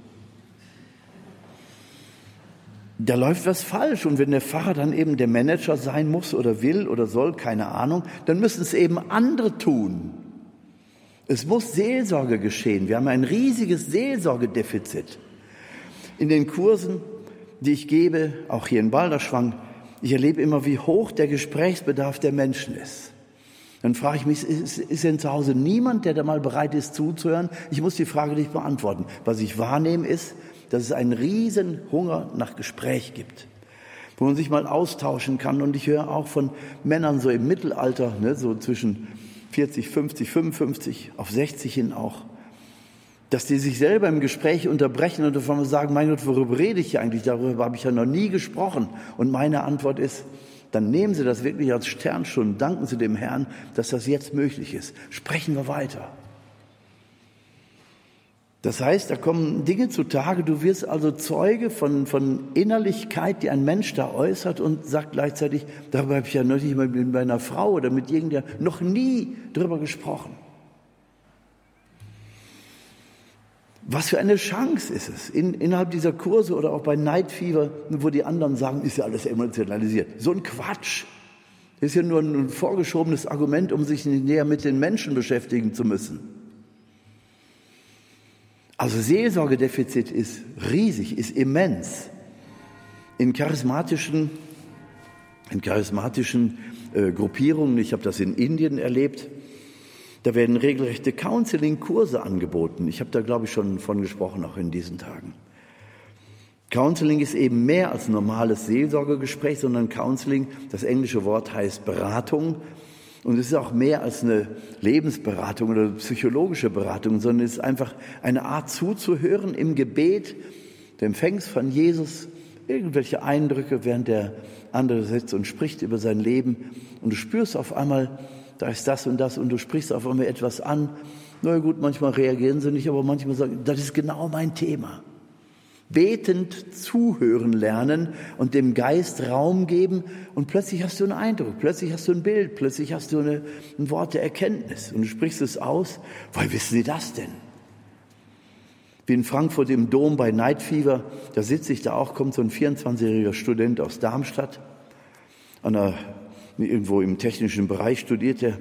Da läuft was falsch. Und wenn der Pfarrer dann eben der Manager sein muss oder will oder soll, keine Ahnung, dann müssen es eben andere tun. Es muss Seelsorge geschehen. Wir haben ein riesiges Seelsorgedefizit. In den Kursen, die ich gebe, auch hier in Balderschwang, ich erlebe immer, wie hoch der Gesprächsbedarf der Menschen ist. Dann frage ich mich, ist, ist denn zu Hause niemand, der da mal bereit ist zuzuhören? Ich muss die Frage nicht beantworten. Was ich wahrnehme ist, dass es einen riesen Hunger nach Gespräch gibt, wo man sich mal austauschen kann. Und ich höre auch von Männern so im Mittelalter, ne, so zwischen 40, 50, 55, auf 60 hin auch, dass die sich selber im Gespräch unterbrechen und davon sagen, mein Gott, worüber rede ich hier eigentlich? Darüber habe ich ja noch nie gesprochen. Und meine Antwort ist, dann nehmen Sie das wirklich als Sternstunde, danken Sie dem Herrn, dass das jetzt möglich ist. Sprechen wir weiter. Das heißt, da kommen Dinge zutage, du wirst also Zeuge von, von Innerlichkeit, die ein Mensch da äußert und sagt gleichzeitig, darüber habe ich ja noch nicht mal mit meiner Frau oder mit irgendjemandem noch nie drüber gesprochen. Was für eine Chance ist es, in, innerhalb dieser Kurse oder auch bei Night Fever, wo die anderen sagen, ist ja alles emotionalisiert. So ein Quatsch. Ist ja nur ein vorgeschobenes Argument, um sich näher mit den Menschen beschäftigen zu müssen. Also Seelsorgedefizit ist riesig, ist immens. In charismatischen, in charismatischen äh, Gruppierungen, ich habe das in Indien erlebt, da werden regelrechte Counseling-Kurse angeboten. Ich habe da, glaube ich, schon von gesprochen, auch in diesen Tagen. Counseling ist eben mehr als normales Seelsorgegespräch, sondern Counseling, das englische Wort heißt Beratung. Und es ist auch mehr als eine Lebensberatung oder psychologische Beratung, sondern es ist einfach eine Art zuzuhören im Gebet. Du empfängst von Jesus irgendwelche Eindrücke, während der andere sitzt und spricht über sein Leben. Und du spürst auf einmal, da ist das und das und du sprichst auf einmal etwas an. Na gut, manchmal reagieren sie nicht, aber manchmal sagen, das ist genau mein Thema. Betend zuhören lernen und dem Geist Raum geben und plötzlich hast du einen Eindruck, plötzlich hast du ein Bild, plötzlich hast du eine, ein Wort der Erkenntnis und du sprichst es aus. Woher wissen Sie das denn? Wie in Frankfurt im Dom bei Night Fever, da sitze ich da auch, kommt so ein 24-jähriger Student aus Darmstadt an der irgendwo im technischen Bereich studiert er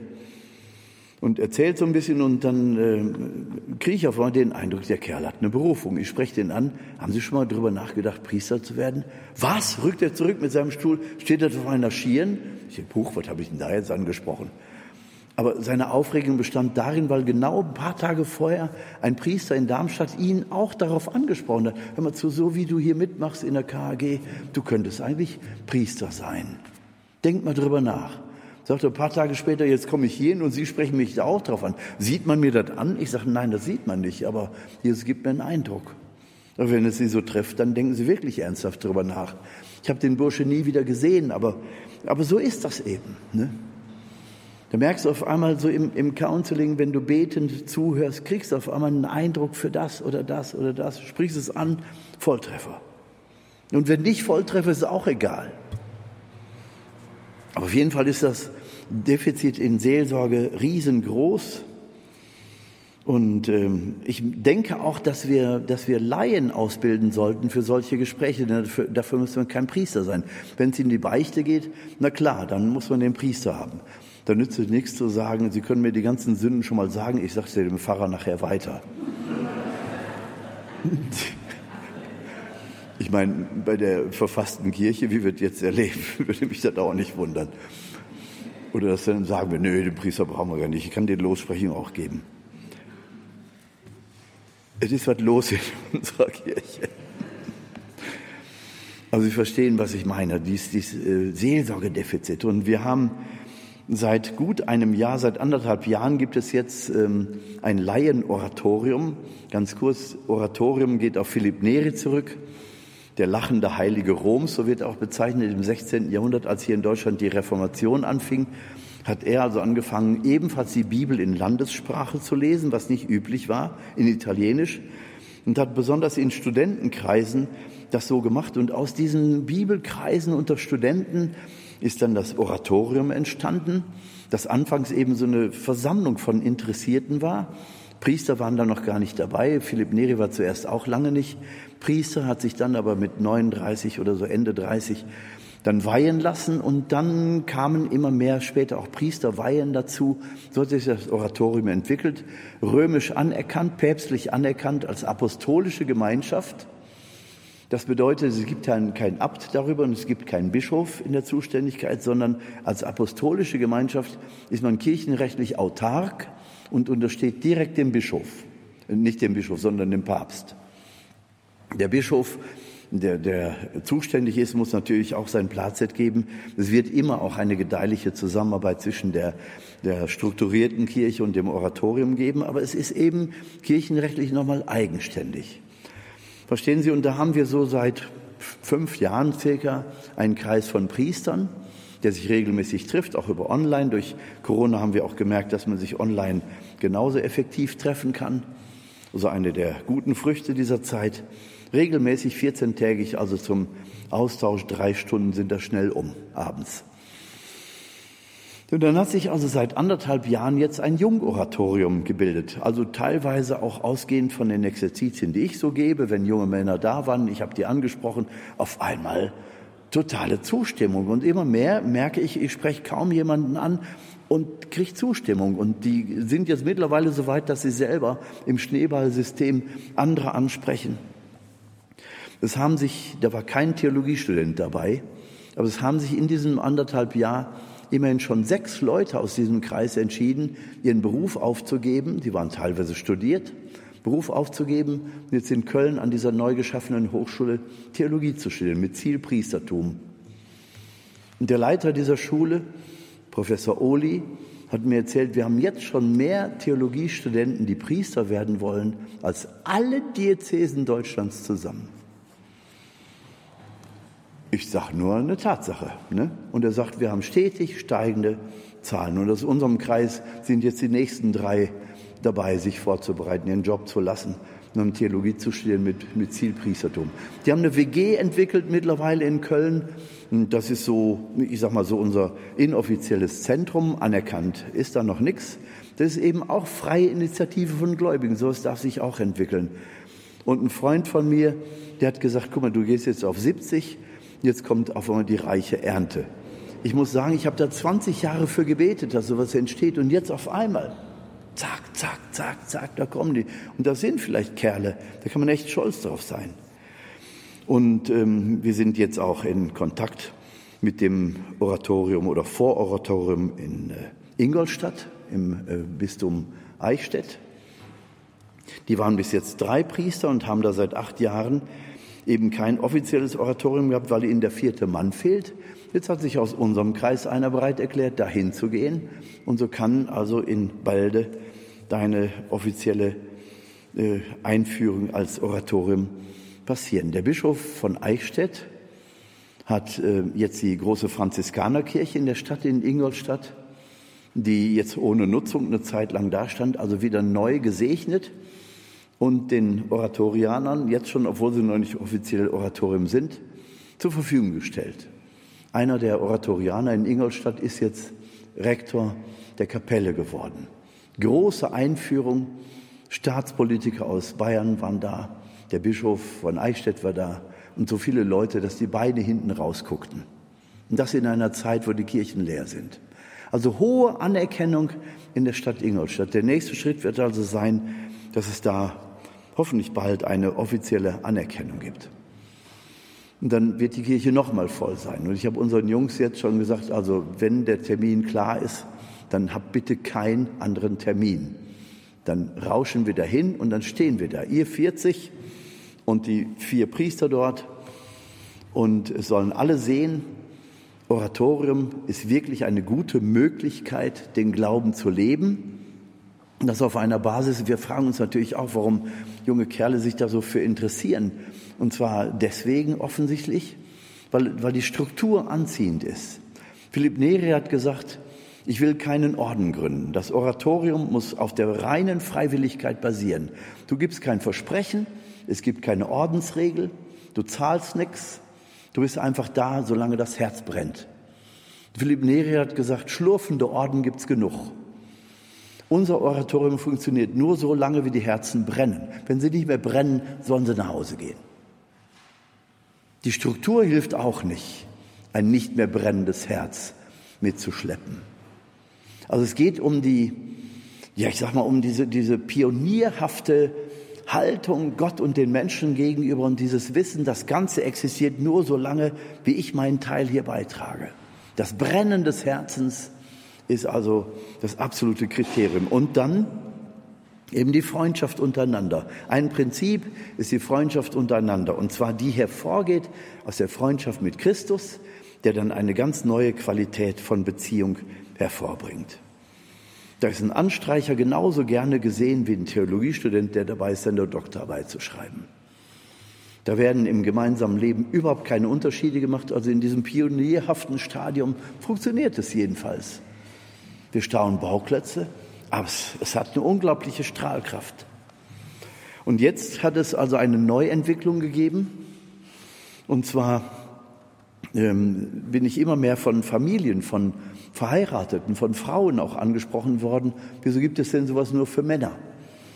und erzählt so ein bisschen und dann äh, kriege ich auf einmal den Eindruck, der Kerl hat eine Berufung. Ich spreche den an. Haben Sie schon mal darüber nachgedacht, Priester zu werden? Was? Rückt er zurück mit seinem Stuhl? Steht er auf einer Schieren? Ich denke, Buch, was habe ich denn da jetzt angesprochen? Aber seine Aufregung bestand darin, weil genau ein paar Tage vorher ein Priester in Darmstadt ihn auch darauf angesprochen hat. Hör mal zu, so wie du hier mitmachst in der KAG, du könntest eigentlich Priester sein. Denk mal drüber nach. Sagte ein paar Tage später, jetzt komme ich hier hin und Sie sprechen mich da auch drauf an. Sieht man mir das an? Ich sage, nein, das sieht man nicht, aber Jesus gibt mir einen Eindruck. Und wenn es Sie so trifft, dann denken Sie wirklich ernsthaft drüber nach. Ich habe den Bursche nie wieder gesehen, aber, aber so ist das eben. Ne? Da merkst du auf einmal so im, im Counseling, wenn du betend zuhörst, kriegst du auf einmal einen Eindruck für das oder das oder das, sprichst es an, Volltreffer. Und wenn nicht Volltreffer, ist es auch egal. Aber auf jeden Fall ist das Defizit in Seelsorge riesengroß. Und ähm, ich denke auch, dass wir, dass wir Laien ausbilden sollten für solche Gespräche. Dafür, dafür muss man kein Priester sein. Wenn es in die Beichte geht, na klar, dann muss man den Priester haben. Da nützt es nichts zu sagen, Sie können mir die ganzen Sünden schon mal sagen, ich sage es dem Pfarrer nachher weiter. Ich meine, bei der verfassten Kirche, wie wird jetzt erleben, würde mich das auch nicht wundern. Oder dass dann sagen wir, nö, den Priester brauchen wir gar nicht, ich kann den Lossprechung auch geben. Es ist was los in unserer Kirche. Also Sie verstehen, was ich meine, dies, dies äh, Seelsorgedefizit. Und wir haben seit gut einem Jahr, seit anderthalb Jahren gibt es jetzt ähm, ein Laienoratorium. Ganz kurz, Oratorium geht auf Philipp Neri zurück der lachende Heilige Roms, so wird er auch bezeichnet im 16. Jahrhundert, als hier in Deutschland die Reformation anfing, hat er also angefangen, ebenfalls die Bibel in Landessprache zu lesen, was nicht üblich war, in Italienisch, und hat besonders in Studentenkreisen das so gemacht. Und aus diesen Bibelkreisen unter Studenten ist dann das Oratorium entstanden, das anfangs eben so eine Versammlung von Interessierten war. Priester waren da noch gar nicht dabei. Philipp Neri war zuerst auch lange nicht Priester, hat sich dann aber mit 39 oder so Ende 30 dann weihen lassen und dann kamen immer mehr später auch Priester weihen dazu. So hat sich das Oratorium entwickelt, römisch anerkannt, päpstlich anerkannt als apostolische Gemeinschaft. Das bedeutet, es gibt keinen kein Abt darüber und es gibt keinen Bischof in der Zuständigkeit, sondern als apostolische Gemeinschaft ist man kirchenrechtlich autark und untersteht direkt dem Bischof. Nicht dem Bischof, sondern dem Papst. Der Bischof, der, der zuständig ist, muss natürlich auch sein Platz geben. Es wird immer auch eine gedeihliche Zusammenarbeit zwischen der, der strukturierten Kirche und dem Oratorium geben, aber es ist eben kirchenrechtlich nochmal eigenständig. Verstehen Sie, und da haben wir so seit fünf Jahren circa einen Kreis von Priestern, der sich regelmäßig trifft, auch über Online. Durch Corona haben wir auch gemerkt, dass man sich online genauso effektiv treffen kann. also eine der guten Früchte dieser Zeit. Regelmäßig 14-tägig, also zum Austausch, drei Stunden sind das schnell um abends. Und dann hat sich also seit anderthalb Jahren jetzt ein Jungoratorium gebildet. Also teilweise auch ausgehend von den Exerzitien, die ich so gebe, wenn junge Männer da waren, ich habe die angesprochen, auf einmal totale Zustimmung. Und immer mehr merke ich, ich spreche kaum jemanden an und kriege Zustimmung. Und die sind jetzt mittlerweile so weit, dass sie selber im Schneeballsystem andere ansprechen. Es haben sich, da war kein Theologiestudent dabei, aber es haben sich in diesem anderthalb Jahr immerhin schon sechs Leute aus diesem Kreis entschieden, ihren Beruf aufzugeben. Die waren teilweise studiert, Beruf aufzugeben und jetzt in Köln an dieser neu geschaffenen Hochschule Theologie zu studieren mit Zielpriestertum. Und der Leiter dieser Schule, Professor Ohli, hat mir erzählt, wir haben jetzt schon mehr Theologiestudenten, die Priester werden wollen, als alle Diözesen Deutschlands zusammen. Ich sage nur eine Tatsache. Ne? Und er sagt, wir haben stetig steigende Zahlen. Und aus unserem Kreis sind jetzt die nächsten drei dabei, sich vorzubereiten, ihren Job zu lassen und Theologie zu studieren mit, mit Zielpriestertum. Die haben eine WG entwickelt mittlerweile in Köln. Und das ist so, ich sag mal so unser inoffizielles Zentrum. Anerkannt ist da noch nichts. Das ist eben auch freie Initiative von Gläubigen. So was darf sich auch entwickeln. Und ein Freund von mir, der hat gesagt, guck mal, du gehst jetzt auf 70 Jetzt kommt auf einmal die reiche Ernte. Ich muss sagen, ich habe da 20 Jahre für gebetet, dass sowas entsteht. Und jetzt auf einmal, zack, zack, zack, zack, da kommen die. Und da sind vielleicht Kerle, da kann man echt stolz drauf sein. Und ähm, wir sind jetzt auch in Kontakt mit dem Oratorium oder Vororatorium in äh, Ingolstadt im äh, Bistum Eichstätt. Die waren bis jetzt drei Priester und haben da seit acht Jahren eben kein offizielles Oratorium gehabt, weil ihnen der vierte Mann fehlt. Jetzt hat sich aus unserem Kreis einer bereit erklärt, dahin zu gehen. Und so kann also in Balde deine offizielle äh, Einführung als Oratorium passieren. Der Bischof von Eichstätt hat äh, jetzt die große Franziskanerkirche in der Stadt in Ingolstadt, die jetzt ohne Nutzung eine Zeit lang dastand, also wieder neu gesegnet und den Oratorianern, jetzt schon, obwohl sie noch nicht offiziell Oratorium sind, zur Verfügung gestellt. Einer der Oratorianer in Ingolstadt ist jetzt Rektor der Kapelle geworden. Große Einführung, Staatspolitiker aus Bayern waren da, der Bischof von Eichstätt war da und so viele Leute, dass die Beine hinten rausguckten. Und das in einer Zeit, wo die Kirchen leer sind. Also hohe Anerkennung in der Stadt Ingolstadt. Der nächste Schritt wird also sein, dass es da hoffentlich bald eine offizielle Anerkennung gibt. Und dann wird die Kirche noch mal voll sein. Und ich habe unseren Jungs jetzt schon gesagt, also wenn der Termin klar ist, dann habt bitte keinen anderen Termin. Dann rauschen wir dahin und dann stehen wir da. Ihr 40 und die vier Priester dort. Und es sollen alle sehen, Oratorium ist wirklich eine gute Möglichkeit, den Glauben zu leben das auf einer Basis, wir fragen uns natürlich auch, warum junge Kerle sich da so für interessieren. Und zwar deswegen offensichtlich, weil, weil die Struktur anziehend ist. Philipp Neri hat gesagt, ich will keinen Orden gründen. Das Oratorium muss auf der reinen Freiwilligkeit basieren. Du gibst kein Versprechen, es gibt keine Ordensregel, du zahlst nichts, du bist einfach da, solange das Herz brennt. Philipp Neri hat gesagt, schlurfende Orden gibt's genug. Unser Oratorium funktioniert nur so lange, wie die Herzen brennen. Wenn sie nicht mehr brennen, sollen sie nach Hause gehen. Die Struktur hilft auch nicht, ein nicht mehr brennendes Herz mitzuschleppen. Also es geht um die, ja, ich sag mal, um diese, diese pionierhafte Haltung Gott und den Menschen gegenüber und dieses Wissen, das Ganze existiert nur so lange, wie ich meinen Teil hier beitrage. Das Brennen des Herzens ist also das absolute Kriterium. Und dann eben die Freundschaft untereinander. Ein Prinzip ist die Freundschaft untereinander. Und zwar die hervorgeht aus der Freundschaft mit Christus, der dann eine ganz neue Qualität von Beziehung hervorbringt. Da ist ein Anstreicher genauso gerne gesehen wie ein Theologiestudent, der dabei ist, seine Doktorarbeit zu schreiben. Da werden im gemeinsamen Leben überhaupt keine Unterschiede gemacht. Also in diesem pionierhaften Stadium funktioniert es jedenfalls. Wir staunen Bauklötze, aber es, es hat eine unglaubliche Strahlkraft. Und jetzt hat es also eine Neuentwicklung gegeben. Und zwar ähm, bin ich immer mehr von Familien, von Verheirateten, von Frauen auch angesprochen worden. Wieso gibt es denn sowas nur für Männer?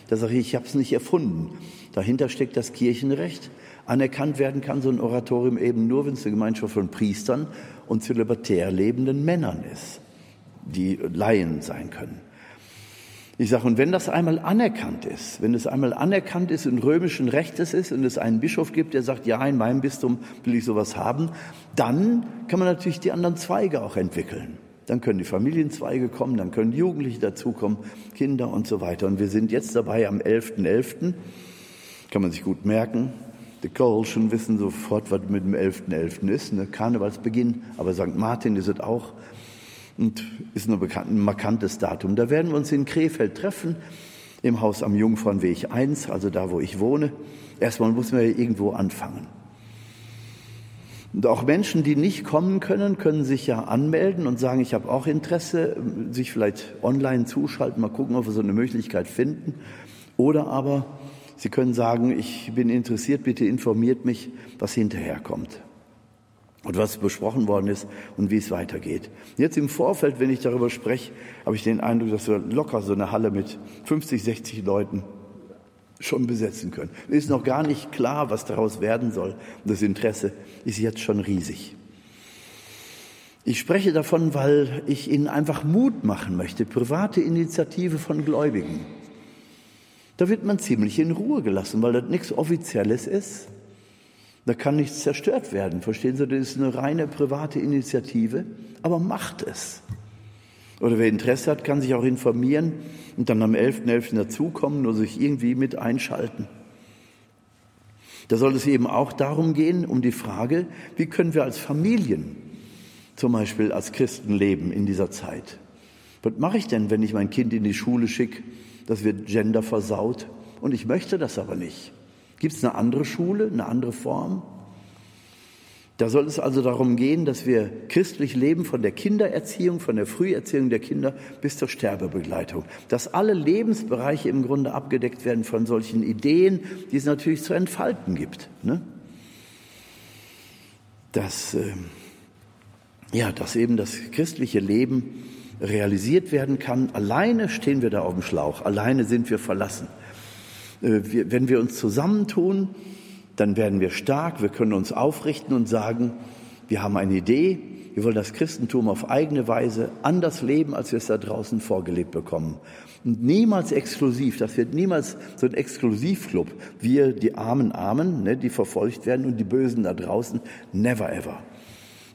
Da sage ich, ich habe es nicht erfunden. Dahinter steckt das Kirchenrecht. Anerkannt werden kann so ein Oratorium eben nur, wenn es eine Gemeinschaft von Priestern und zölibatär lebenden Männern ist, die Laien sein können. Ich sage, und wenn das einmal anerkannt ist, wenn es einmal anerkannt ist in römischen Rechtes ist und es einen Bischof gibt, der sagt, ja, in meinem Bistum will ich sowas haben, dann kann man natürlich die anderen Zweige auch entwickeln. Dann können die Familienzweige kommen, dann können Jugendliche dazukommen, Kinder und so weiter. Und wir sind jetzt dabei am 11.11., .11., kann man sich gut merken, die Kölschen wissen sofort, was mit dem 11.11. .11. ist, ne? Karnevalsbeginn, aber St. Martin ist es auch und ist ein, bekannt, ein markantes Datum. Da werden wir uns in Krefeld treffen, im Haus am Jungfrauenweg 1, also da, wo ich wohne. Erstmal muss man ja irgendwo anfangen. Und auch Menschen, die nicht kommen können, können sich ja anmelden und sagen, ich habe auch Interesse, sich vielleicht online zuschalten, mal gucken, ob wir so eine Möglichkeit finden. Oder aber Sie können sagen, ich bin interessiert, bitte informiert mich, was hinterher kommt und was besprochen worden ist und wie es weitergeht. Jetzt im Vorfeld, wenn ich darüber spreche, habe ich den Eindruck, dass wir locker so eine Halle mit 50, 60 Leuten schon besetzen können. Ist noch gar nicht klar, was daraus werden soll. Das Interesse ist jetzt schon riesig. Ich spreche davon, weil ich Ihnen einfach Mut machen möchte, private Initiative von Gläubigen. Da wird man ziemlich in Ruhe gelassen, weil das nichts Offizielles ist. Da kann nichts zerstört werden. Verstehen Sie, das ist eine reine private Initiative, aber macht es. Oder wer Interesse hat, kann sich auch informieren und dann am 11.11. .11. dazukommen oder sich irgendwie mit einschalten. Da soll es eben auch darum gehen, um die Frage, wie können wir als Familien zum Beispiel als Christen leben in dieser Zeit. Was mache ich denn, wenn ich mein Kind in die Schule schicke? Das wird Gender versaut und ich möchte das aber nicht. Gibt es eine andere Schule, eine andere Form? Da soll es also darum gehen, dass wir christlich leben von der Kindererziehung, von der Früherziehung der Kinder bis zur Sterbebegleitung. Dass alle Lebensbereiche im Grunde abgedeckt werden von solchen Ideen, die es natürlich zu entfalten gibt. Ne? Dass, äh, ja, dass eben das christliche Leben realisiert werden kann. Alleine stehen wir da auf dem Schlauch, alleine sind wir verlassen. Äh, wenn wir uns zusammentun, dann werden wir stark, wir können uns aufrichten und sagen, wir haben eine Idee, wir wollen das Christentum auf eigene Weise anders leben, als wir es da draußen vorgelebt bekommen. Und niemals exklusiv, das wird niemals so ein Exklusivclub. Wir, die armen Armen, ne, die verfolgt werden und die Bösen da draußen, never ever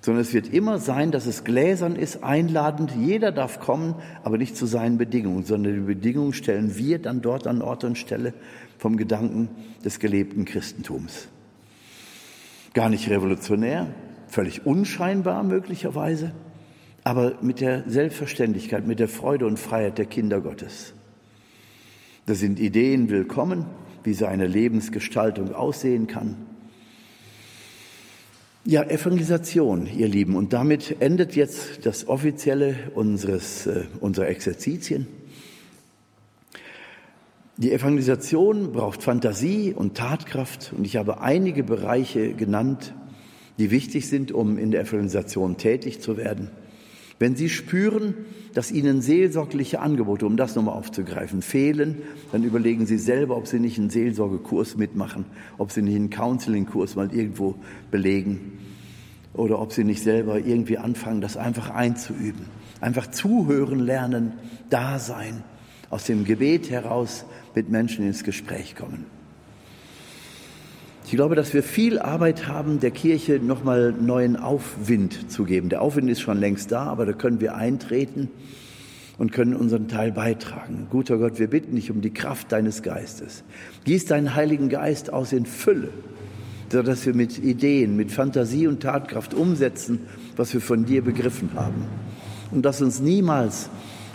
sondern es wird immer sein, dass es gläsern ist, einladend, jeder darf kommen, aber nicht zu seinen Bedingungen, sondern die Bedingungen stellen wir dann dort an Ort und Stelle vom Gedanken des gelebten Christentums. Gar nicht revolutionär, völlig unscheinbar möglicherweise, aber mit der Selbstverständlichkeit, mit der Freude und Freiheit der Kinder Gottes. Da sind Ideen willkommen, wie so eine Lebensgestaltung aussehen kann. Ja, Evangelisation, ihr Lieben. Und damit endet jetzt das Offizielle unseres, äh, unserer Exerzitien. Die Evangelisation braucht Fantasie und Tatkraft. Und ich habe einige Bereiche genannt, die wichtig sind, um in der Evangelisation tätig zu werden. Wenn Sie spüren, dass Ihnen seelsorgliche Angebote, um das nochmal aufzugreifen, fehlen, dann überlegen Sie selber, ob Sie nicht einen Seelsorgekurs mitmachen, ob Sie nicht einen Counseling-Kurs mal irgendwo belegen oder ob Sie nicht selber irgendwie anfangen, das einfach einzuüben. Einfach zuhören lernen, da sein, aus dem Gebet heraus mit Menschen ins Gespräch kommen. Ich glaube, dass wir viel Arbeit haben, der Kirche nochmal neuen Aufwind zu geben. Der Aufwind ist schon längst da, aber da können wir eintreten und können unseren Teil beitragen. Guter Gott, wir bitten dich um die Kraft deines Geistes. Gieß deinen Heiligen Geist aus in Fülle, sodass wir mit Ideen, mit Fantasie und Tatkraft umsetzen, was wir von dir begriffen haben. Und lass uns niemals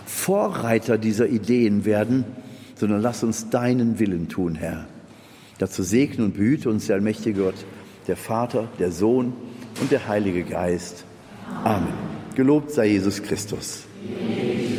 Vorreiter dieser Ideen werden, sondern lass uns deinen Willen tun, Herr. Dazu segne und behüte uns der allmächtige Gott, der Vater, der Sohn und der Heilige Geist. Amen. Gelobt sei Jesus Christus. Amen.